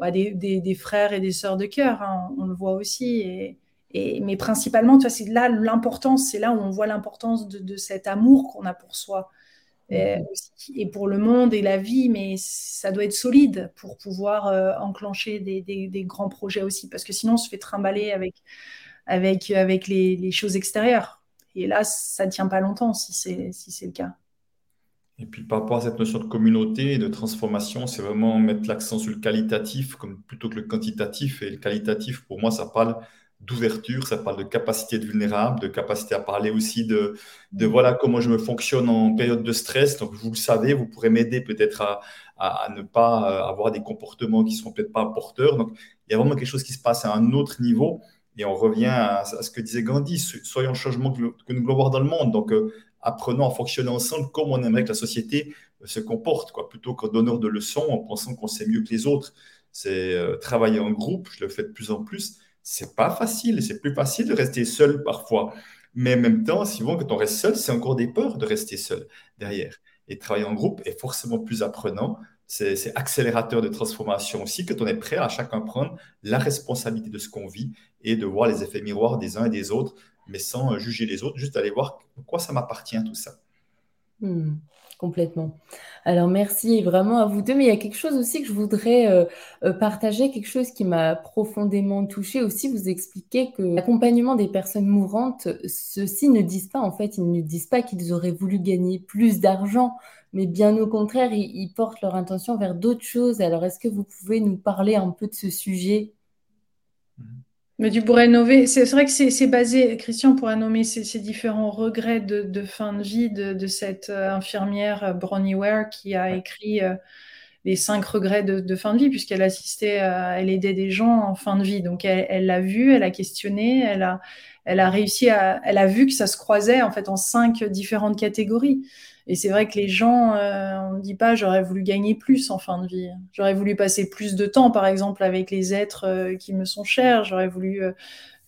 bah, des, des, frères et des sœurs de cœur, hein, on, le voit aussi, et, et, mais principalement, tu vois, c'est là l'importance, c'est là où on voit l'importance de, de cet amour qu'on a pour soi. Mhm. et, pour le monde et la vie, mais ça doit être solide pour pouvoir euh, enclencher des, des, grands projets aussi, parce que sinon on se fait trimballer avec, avec, avec les, les choses extérieures. Et là, ça ne tient pas longtemps si c'est si le cas. Et puis par rapport à cette notion de communauté et de transformation, c'est vraiment mettre l'accent sur le qualitatif comme plutôt que le quantitatif. Et le qualitatif, pour moi, ça parle d'ouverture, ça parle de capacité de vulnérable, de capacité à parler aussi de, de voilà comment je me fonctionne en période de stress. Donc vous le savez, vous pourrez m'aider peut-être à, à, ne pas euh, avoir des comportements qui sont peut-être pas porteurs. Donc il y a vraiment quelque chose qui se passe à un autre niveau. Et on revient à, ce que disait Gandhi, soyons le changement que, nous voulons voir dans le monde. Donc euh, apprenons à fonctionner ensemble comme on aimerait que la société euh, se comporte, quoi, plutôt que donneur de leçons en pensant qu'on sait mieux que les autres. C'est travailler en groupe, je le fais de plus en plus c'est pas facile. C'est plus facile de rester seul parfois. Mais en même temps, souvent, quand on reste seul, c'est encore des peurs de rester seul derrière. Et travailler en groupe est forcément plus apprenant. C'est accélérateur de transformation aussi, quand on est prêt à chacun prendre la responsabilité de ce qu'on vit et de voir les effets miroirs des uns et des autres, mais sans juger les autres, juste aller voir pourquoi ça m'appartient tout ça. Hmm complètement. Alors merci vraiment à vous deux, mais il y a quelque chose aussi que je voudrais euh, euh, partager, quelque chose qui m'a profondément touchée aussi. Vous expliquez que l'accompagnement des personnes mourantes, ceux-ci ne disent pas, en fait, ils ne disent pas qu'ils auraient voulu gagner plus d'argent, mais bien au contraire, ils portent leur intention vers d'autres choses. Alors est-ce que vous pouvez nous parler un peu de ce sujet? Mais tu pourrais nommer, c'est vrai que c'est basé, Christian pourrait nommer ces, différents regrets de, fin de vie de, cette euh, infirmière euh, Bronnie Ware qui a écrit euh, les cinq regrets de, fin de vie, puisqu'elle assistait, elle aidait des gens en fin de vie. Donc elle l'a vu, elle a questionné, elle a, elle a réussi à, elle a vu que ça se croisait en fait en cinq différentes catégories. Et c'est vrai que les gens, euh, on ne dit pas j'aurais voulu gagner plus en fin de vie. J'aurais voulu passer plus de temps, par exemple, avec les êtres euh, qui me sont chers. J'aurais voulu.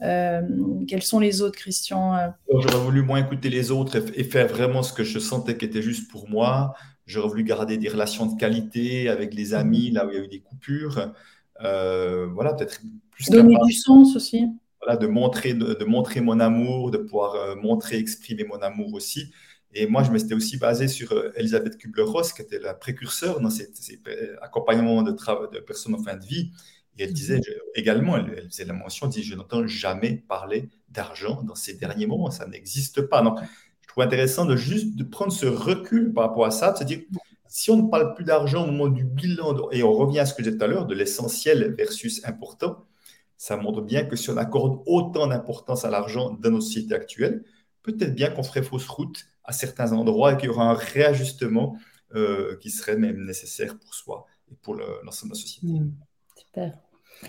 Euh, quels sont les autres, Christian J'aurais voulu moins écouter les autres et, faire vraiment ce que je sentais qui était juste pour moi. J'aurais voulu garder des relations de qualité avec les amis, là où il y a eu des coupures. voilà, peut-être plus. Donner du sens aussi. Voilà, de montrer, de, montrer mon amour, de pouvoir montrer, exprimer mon amour aussi. Et moi, je m'étais aussi basé sur euh, Elisabeth Kubler-Ross, qui était la précurseur dans ces, accompagnements de, de personnes en fin de vie. Et elle disait mhm. également, elle, faisait la mention, elle dit, je n'entends jamais parler d'argent dans ces derniers moments, ça n'existe pas. Donc, je trouve intéressant de juste de prendre ce recul par rapport à ça, de se dire, si on ne parle plus d'argent au moment du bilan, et on revient à ce que j'ai dit tout à l'heure, de l'essentiel versus important, ça montre bien que si on accorde autant d'importance à l'argent dans nos sociétés actuelles, peut-être bien qu'on ferait fausse route à certains endroits et qu'il y aura un réajustement euh, qui serait même nécessaire pour soi et pour l'ensemble de la société. Hmm, super.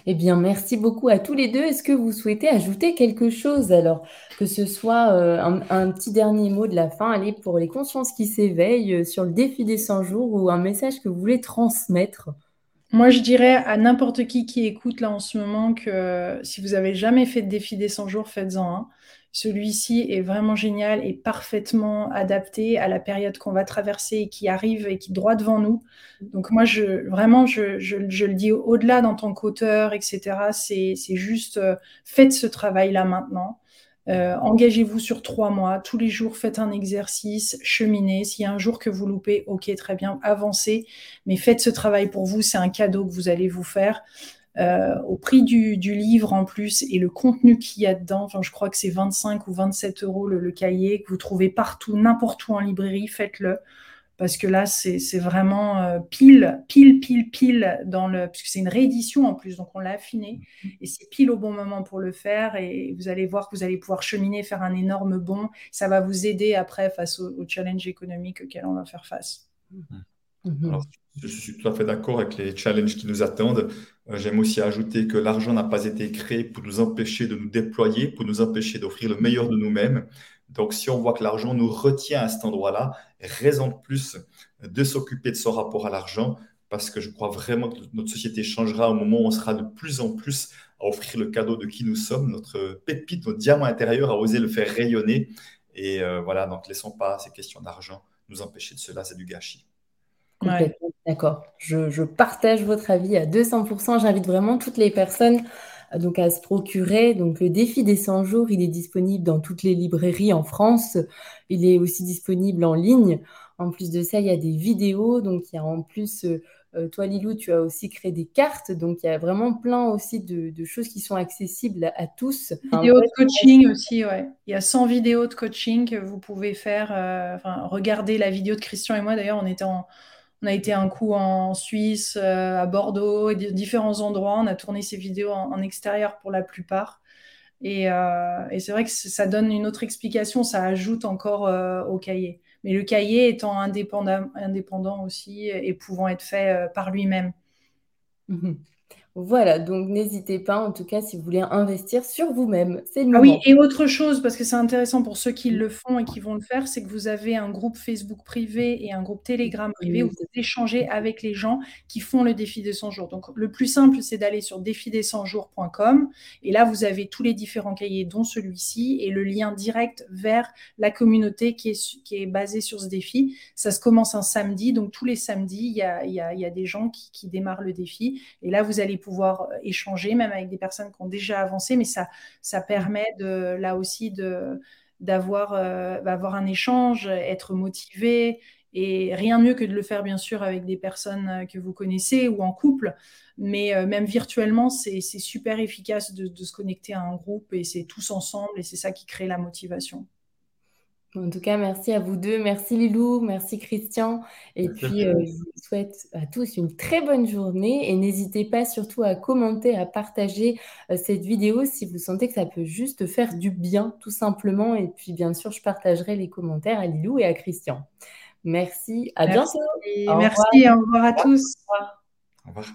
Eh bien, merci beaucoup à tous les deux. Est-ce que vous souhaitez ajouter quelque chose alors? Que ce soit euh, un, petit dernier mot de la fin, allez pour les consciences qui s'éveillent euh, sur le défi des 100 jours ou un message que vous voulez transmettre? Moi, je dirais à n'importe qui qui écoute là en ce moment que si vous avez jamais fait de défi des 100 jours, faites-en un. Celui-ci est vraiment génial et parfaitement adapté à la période qu'on va traverser et qui arrive et qui est droit devant nous. Donc moi, vraiment, je, le dis au-delà dans ton qu'auteur, etc. C'est juste, euh, faites ce travail-là maintenant. Euh, engagez-vous sur trois mois. Tous les jours, faites un exercice, cheminez. S'il y a un jour que vous loupez, ok, très bien, avancez. Mais faites ce travail pour vous. C'est un cadeau que vous allez vous faire. Euh, au prix du, livre en plus et le contenu qu'il y a dedans, je crois que c'est 25 ou 27 euros le, cahier que vous trouvez partout, n'importe où en librairie, faites-le parce que là, c'est vraiment euh, pile, pile, pile, pile dans le. Puisque c'est une réédition en plus, donc on l'a affiné. Mhm. Et c'est pile au bon moment pour le faire. Et vous allez voir que vous allez pouvoir cheminer, faire un énorme bond. Ça va vous aider après face au, challenge économique auquel on va faire face. Mhm. je suis tout à fait d'accord avec les challenges qui nous attendent. Euh, j'aime aussi ajouter que l'argent n'a pas été créé pour nous empêcher de nous déployer, pour nous empêcher d'offrir le meilleur de nous-mêmes. Donc, si on voit que l'argent nous retient à cet endroit-là, raison de plus de s'occuper de son rapport à l'argent, parce que je crois vraiment que notre société changera au moment où on sera de plus en plus à offrir le cadeau de qui nous sommes, notre pépite, notre diamant intérieur, à oser le faire rayonner. Et euh, voilà, donc laissons pas ces questions d'argent nous empêcher de cela, c'est du gâchis. D'accord. Je, je, partage votre avis à 200%. J'invite vraiment toutes les personnes donc à se procurer. Donc le défi des 100 jours, il est disponible dans toutes les librairies en France. Il est aussi disponible en ligne. En plus de ça, il y a des vidéos. Donc il y a en plus, euh, euh, toi Lilou, tu as aussi créé des cartes. Donc il y a vraiment plein aussi de, choses qui sont accessibles à, tous. Vidéos de coaching aussi, ouais. Il y a 100 vidéos de coaching que vous pouvez faire. Euh, enfin, regardez la vidéo de Christian et moi. D'ailleurs, on était en on a été un coup en Suisse, euh, à Bordeaux, et différents endroits. On a tourné ces vidéos en, extérieur pour la plupart. Euh, et, c'est vrai que ça donne une autre explication, ça ajoute encore euh, au cahier. Mais le cahier étant indépendant, indépendant aussi et pouvant être fait par lui-même. Mhm. Voilà, donc n'hésitez pas, en tout cas, si vous voulez investir sur vous-même. C'est ah oui, et autre chose, parce que c'est intéressant pour ceux qui le font et qui vont le faire, c'est que vous avez un groupe Facebook privé et un groupe Telegram privé où vous échangez avec les gens qui font le défi des 100 jours. Donc, le plus simple, c'est d'aller sur défidés100jours.com et là, vous avez tous les différents cahiers, dont celui-ci, et le lien direct vers la communauté qui est, qui est basée sur ce défi. Ça se commence un samedi, donc tous les samedis, il y a, y a, y a des gens qui, qui démarrent le défi. Et là, vous allez pouvoir euh, échanger, même avec des personnes qui ont déjà avancé, mais ça, ça permet de, là aussi d'avoir euh, avoir un échange, être motivé. Et rien mieux que de le faire, bien sûr, avec des personnes euh, que vous connaissez ou en couple. Mais même virtuellement, c'est super efficace de, se connecter à un groupe et c'est tous ensemble et c'est ça qui crée la motivation. En tout cas, merci à vous deux. Merci Lilou, merci Christian. Et puis, euh, je vous souhaite à tous une très bonne journée. Et n'hésitez pas surtout à commenter, à partager euh, cette vidéo si vous sentez que ça peut juste faire du bien, tout simplement. Et puis, bien sûr, je partagerai les commentaires à Lilou et à Christian. Merci. À bientôt. Merci. Au revoir à tous. Au revoir.